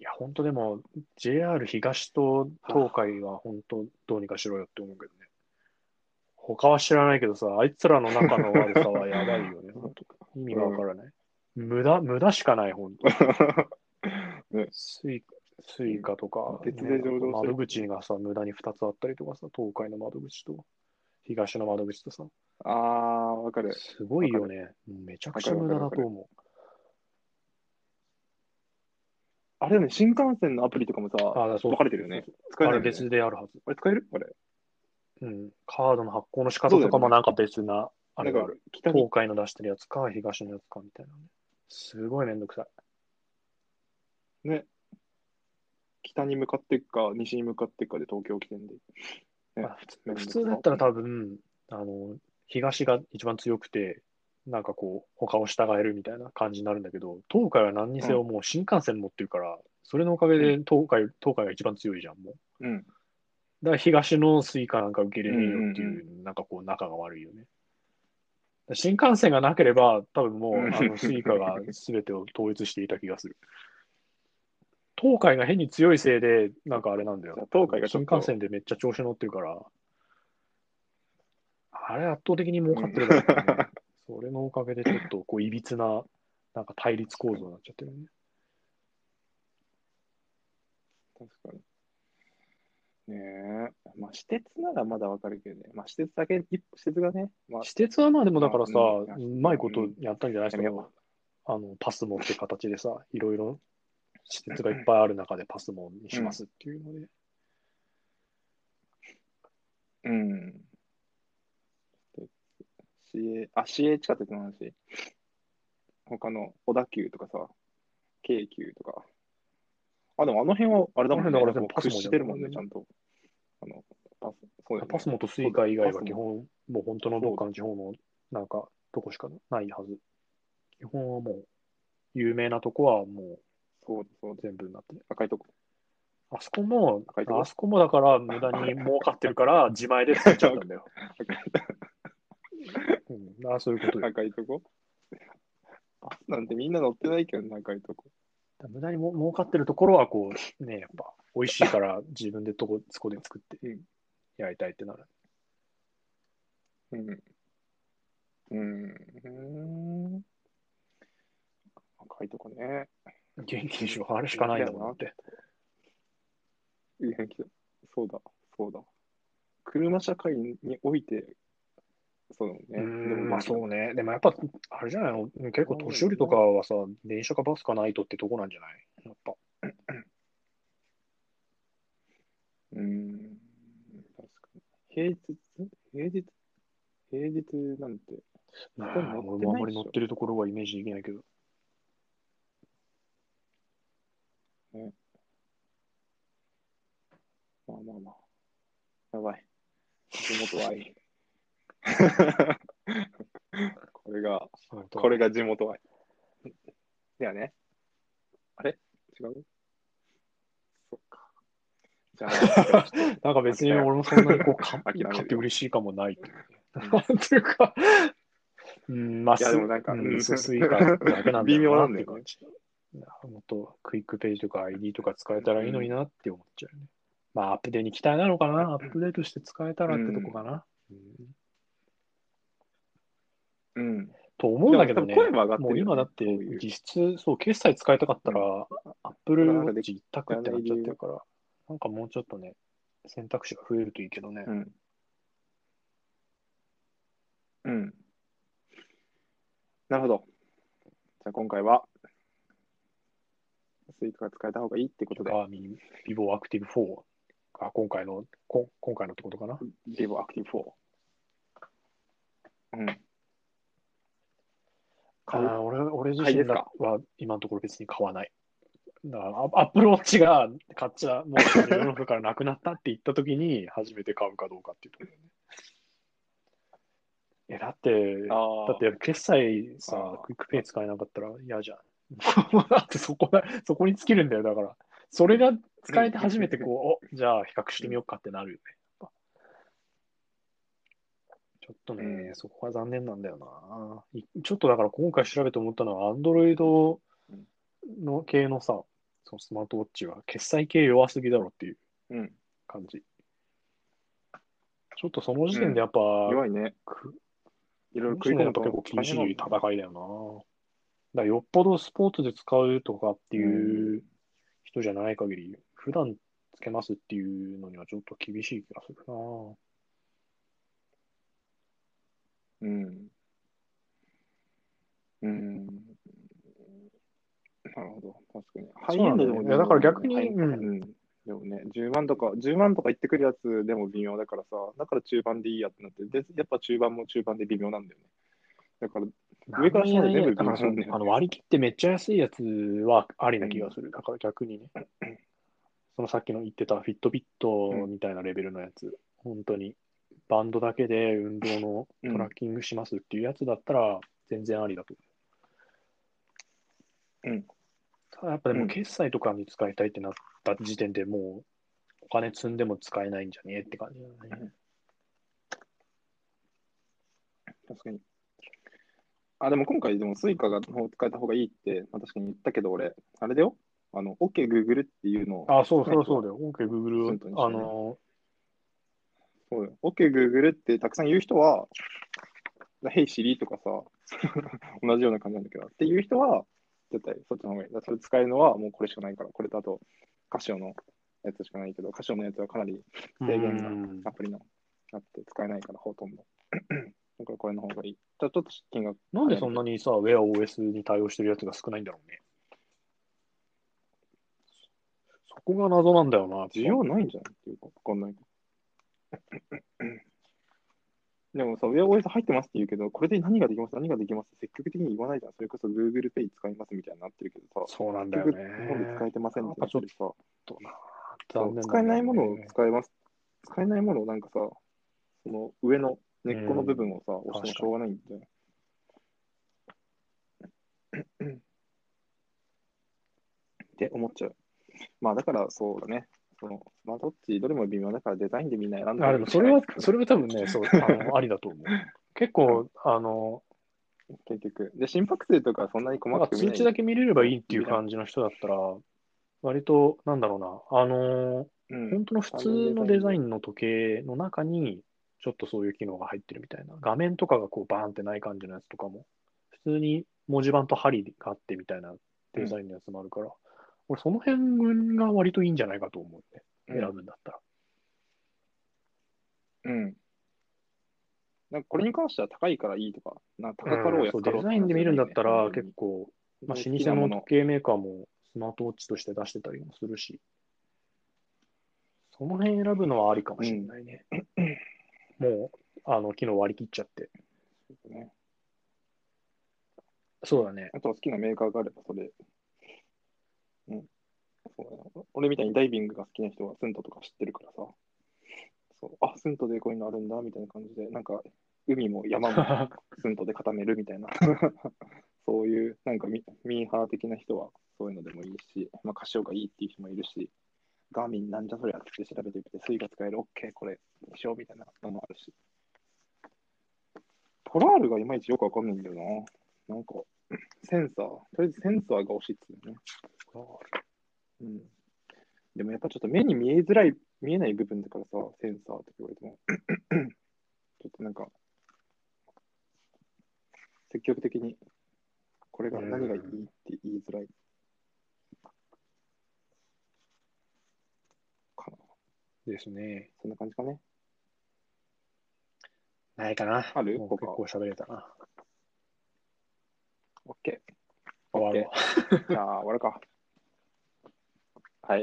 いや、本当でも、JR 東と東海は本当どうにかしろよって思うけどね。他は知らないけどさ、あいつらの中の悪さはやばいよね、本当意味がわからない。無駄、無駄しかない、本当 ね、スイスイカとか、別で上場窓口がさ、無駄に2つあったりとかさ、東海の窓口と東の窓口とさ、ああ、わかる。すごいよね。めちゃくちゃ無駄だと思あれだね、新幹線のアプリとかもさ、う。あ、そう分かれてるよね。使えあれないよね別であるはず。あれ使える？あれ。うん。カードの発行の仕方とかもなんか別な、あれがある。東海の出してるやつか、東のやつかみたいなね。すごいめんどくさい。ね、北に向かっていくか、西に向かっていくかで東京来てんで。ねまあ普通普通だったら多分、あの、東が一番強くて、なんかこう、他を従えるみたいな感じになるんだけど、東海は何にせよもう新幹線持ってるから、それのおかげで東海、東海が一番強いじゃん、もう。うん。だから東のスイカなんか受け入れねえよってうんいう、なんかこう仲が悪いよね。新幹線がなければ、多分もう、うんあのスイカが全てを統一していた気がする。東海が変に強いせいで、なんかあれなんだよ。東海が新幹線でめっちゃ調子乗ってるから、あれ圧倒的に儲かってるから、ね、それのおかげでちょっとこういびつな、なんか対立構造になっちゃってるね。確かに。ねえ。まあ、私鉄ならまだわかるけどね。まあ、私鉄だけ、一私鉄がね、まあ、私鉄はまあでもだからさ、ううんまいことやったんじゃないですか、あのパスモって形でさ、いろいろ私鉄がいっぱいある中でパスモにしますっていうので。うん。市営、あ、市営地下鉄の話。他の小田急とかさ、京急とか。あ、でもあの辺はあれだもんね。だからパスしてるもんね、ちゃんと。あの、パス、そうねパスモとスイカ以外は基本、もう本当のどっかの地方のなんかとこしかないはず。基本はもう、有名なとこはもうそうだ、そうだ。全部になってる。赤いとこ。あそこも赤いと、こあそこもだから無駄に儲かってるから 自前で作っちゃったんだよ。うん、あそういうことよ。赤いとこバスなんてみんな乗ってないけどね、赤いとこ。無駄にも儲かってるところはこうね、やっぱ美味しいから自分でとこそこで作ってうんやりたいってなる。うん。うん。赤いとこね。元気でしょ、あれしかないんだもんだって。いやそうだ、そうだ。車社会において、そうね。うでもん、まあそうね。でもやっぱ、あれじゃないの？結構年寄りとかはさ、電車かバスかないとってとこなんじゃない？やっぱ。うん。確かに。平日？平日？平日なんて。ないでしょ俺もあんまり乗ってるところはイメージできないけど。まあまあまあ。やばい。地元愛。これが、これが地元愛。ではね。あれ？違う？そっか。じゃあ、なんか別に俺もそんなにこう 買って嬉しいかもない。うんなんていうか、うん、まあ、いやでもなんかううんそうスイカだけなんだよ微妙ななんだよね。もっとクイックページとか ID とか使えたらいいのになって思っちゃうね。まあ、アップデに期待なのかな？アップデートして使えたらってとこかな？うんうん。と思うんだけどねでも声も上がってるよねもう今だって実質、そう、決済使いたかったら、アップルウォッチ一択ってなっちゃってやるから、なんかもうちょっとね、選択肢が増えるといいけどね。うん。うん。なるほど。じゃあ今回は、スイカが使えた方がいいってことで、ガーミン、ビボアクティブ4が今回の、こ今回のってことかな？ビボアクティブ4。う？ん。あー俺俺自身は今のところ別に買わない。だから、 Apple Watch が買っちゃ、もう世の中からなくなったって言ったときに、初めて買うかどうかっていうところだよね。え、だって、あだって決済さあ、ークイックペイ使えなかったら嫌じゃん。だってそこだ、そこに尽きるんだよ、だから。それが使えて初めてこう、おじゃあ比較してみようかってなるよね。ちょっとね、うんそこは残念なんだよな。いちょっとだから今回調べて思ったのは、Android の系のさ、そのスマートウォッチは決済系弱すぎだろっていううん。感じ。ちょっとその時点でやっぱ、弱いね。くいろいろこの時点でやっぱ結構厳しい戦いだよな。だよっぽどスポーツで使うとかっていう人じゃない限り、普段つけますっていうのにはちょっと厳しい気がするな。うん。うん。なるほど。確かに。ハイエンドでもねいやだから逆にはいうんうん。でもね、10万とか、10万とか言ってくるやつでも微妙だからさ、だから中盤でいいやってなって、で、やっぱ中盤も中盤で微妙なんだよね。だから、上から下まで全部だからそあの割り切ってめっちゃ安いやつはありな気がする。だから逆にね。そのさっきの言ってたフィットビットみたいなレベルのやつ、本当にバンドだけで運動のトラッキングしますっていうやつだったら全然ありだと思う。うん。ただやっぱでうんも決済とかに使いたいってなった時点でもうお金積んでも使えないんじゃねえって感じだね。確かに。あ、でも今回、でもスイカが使えた方がいいって、まあ、確かに言ったけど、俺、あれだよ。あの、OK Google っていうのを、あ、そうそうそうだよ。OK、Google ねあの、そうよ OK Google ってたくさん言う人は、Hey Siri とかさ、同じような感じなんだけど、っていう人は、絶対そっちの方がいい。それ使えるのはもうこれしかないから、これとあと、カシオのやつしかないけど、カシオのやつはかなり制限うんがアプリのあって使えないから、ほとんど。だからこれの方がいい。ちょっと金額。なんでそんなにさ、Wear OS に対応してるやつが少ないんだろうね。そこが謎なんだよな。需要ないんじゃないっていうか、わかんないけど。でもさ、WearOS 入ってますって言うけど、これで何ができます、何ができますって積極的に言わないじゃん。それこそ Google Pay 使いますみたいになってるけどさ、そうなんだ結よね。局日本で使えてませんってなってるさ、ね使えないものを使えます。使えないものをなんかさ、その上の根っこの部分をさ、押してもしょうがないんだよ。って思っちゃう。まあだからそうだね。そのスマートウォッチどれも微妙だからデザインでみんな選んであでもそれは、それは多分ね、そう、あの ありだと思う。結構、あの、結局。で、心拍数とかそんなに細かかく見ない通知だけ見れればいいっていう感じの人だったら、割と、なんだろうな、あの、うん。本当の普通のデザインの時計の中に、ちょっとそういう機能が入ってるみたいな。画面とかがこうバーンってない感じのやつとかも、普通に文字盤と針があってみたいなデザインのやつもあるから、俺その辺が割といいんじゃないかと思うね。選ぶんだったら。うん。なんかこれに関しては高いからいいとか、な高かろううんそう安かろうデザインで見るんだったら、結構、構、まあ、老舗の時計メーカーもスマートウォッチとして出してたりもするし、その辺選ぶのはありかもしれないね。もう、あの、昨日割り切っちゃって。ね。そうだね。あとは好きなメーカーがあればそれ。うん。そうだね俺みたいにダイビングが好きな人はスントとか知ってるからさ。そうあ、スントでこういうのあるんだみたいな感じで、なんか海も山も スントで固めるみたいな。そういう、なんかミミーハー的な人はそういうのでもいいし、まあ、カシオがいいっていう人もいるし、ガーミンなんじゃそりゃって調べてみて、水が使える、OK、これにしようみたいなのもあるし。ポラールがいまいちよくわかんないんだよな。なんか、センサー、とりあえずセンサーが欲しいっつうよね。うん。でもやっぱちょっと目に見えづらい、見えない部分だからさ、センサーって言われても。ちょっとなんか、積極的に、これが何がいいって言いづらい。かな。ですね。そんな感じかね。ないかな。ある？もう結他構喋れたな。OK。終わろう。じゃあ、終わるか。はい。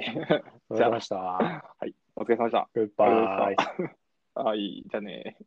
お疲れ様でした。はい。お疲れ様でした。グッバイ。はい。じゃあね。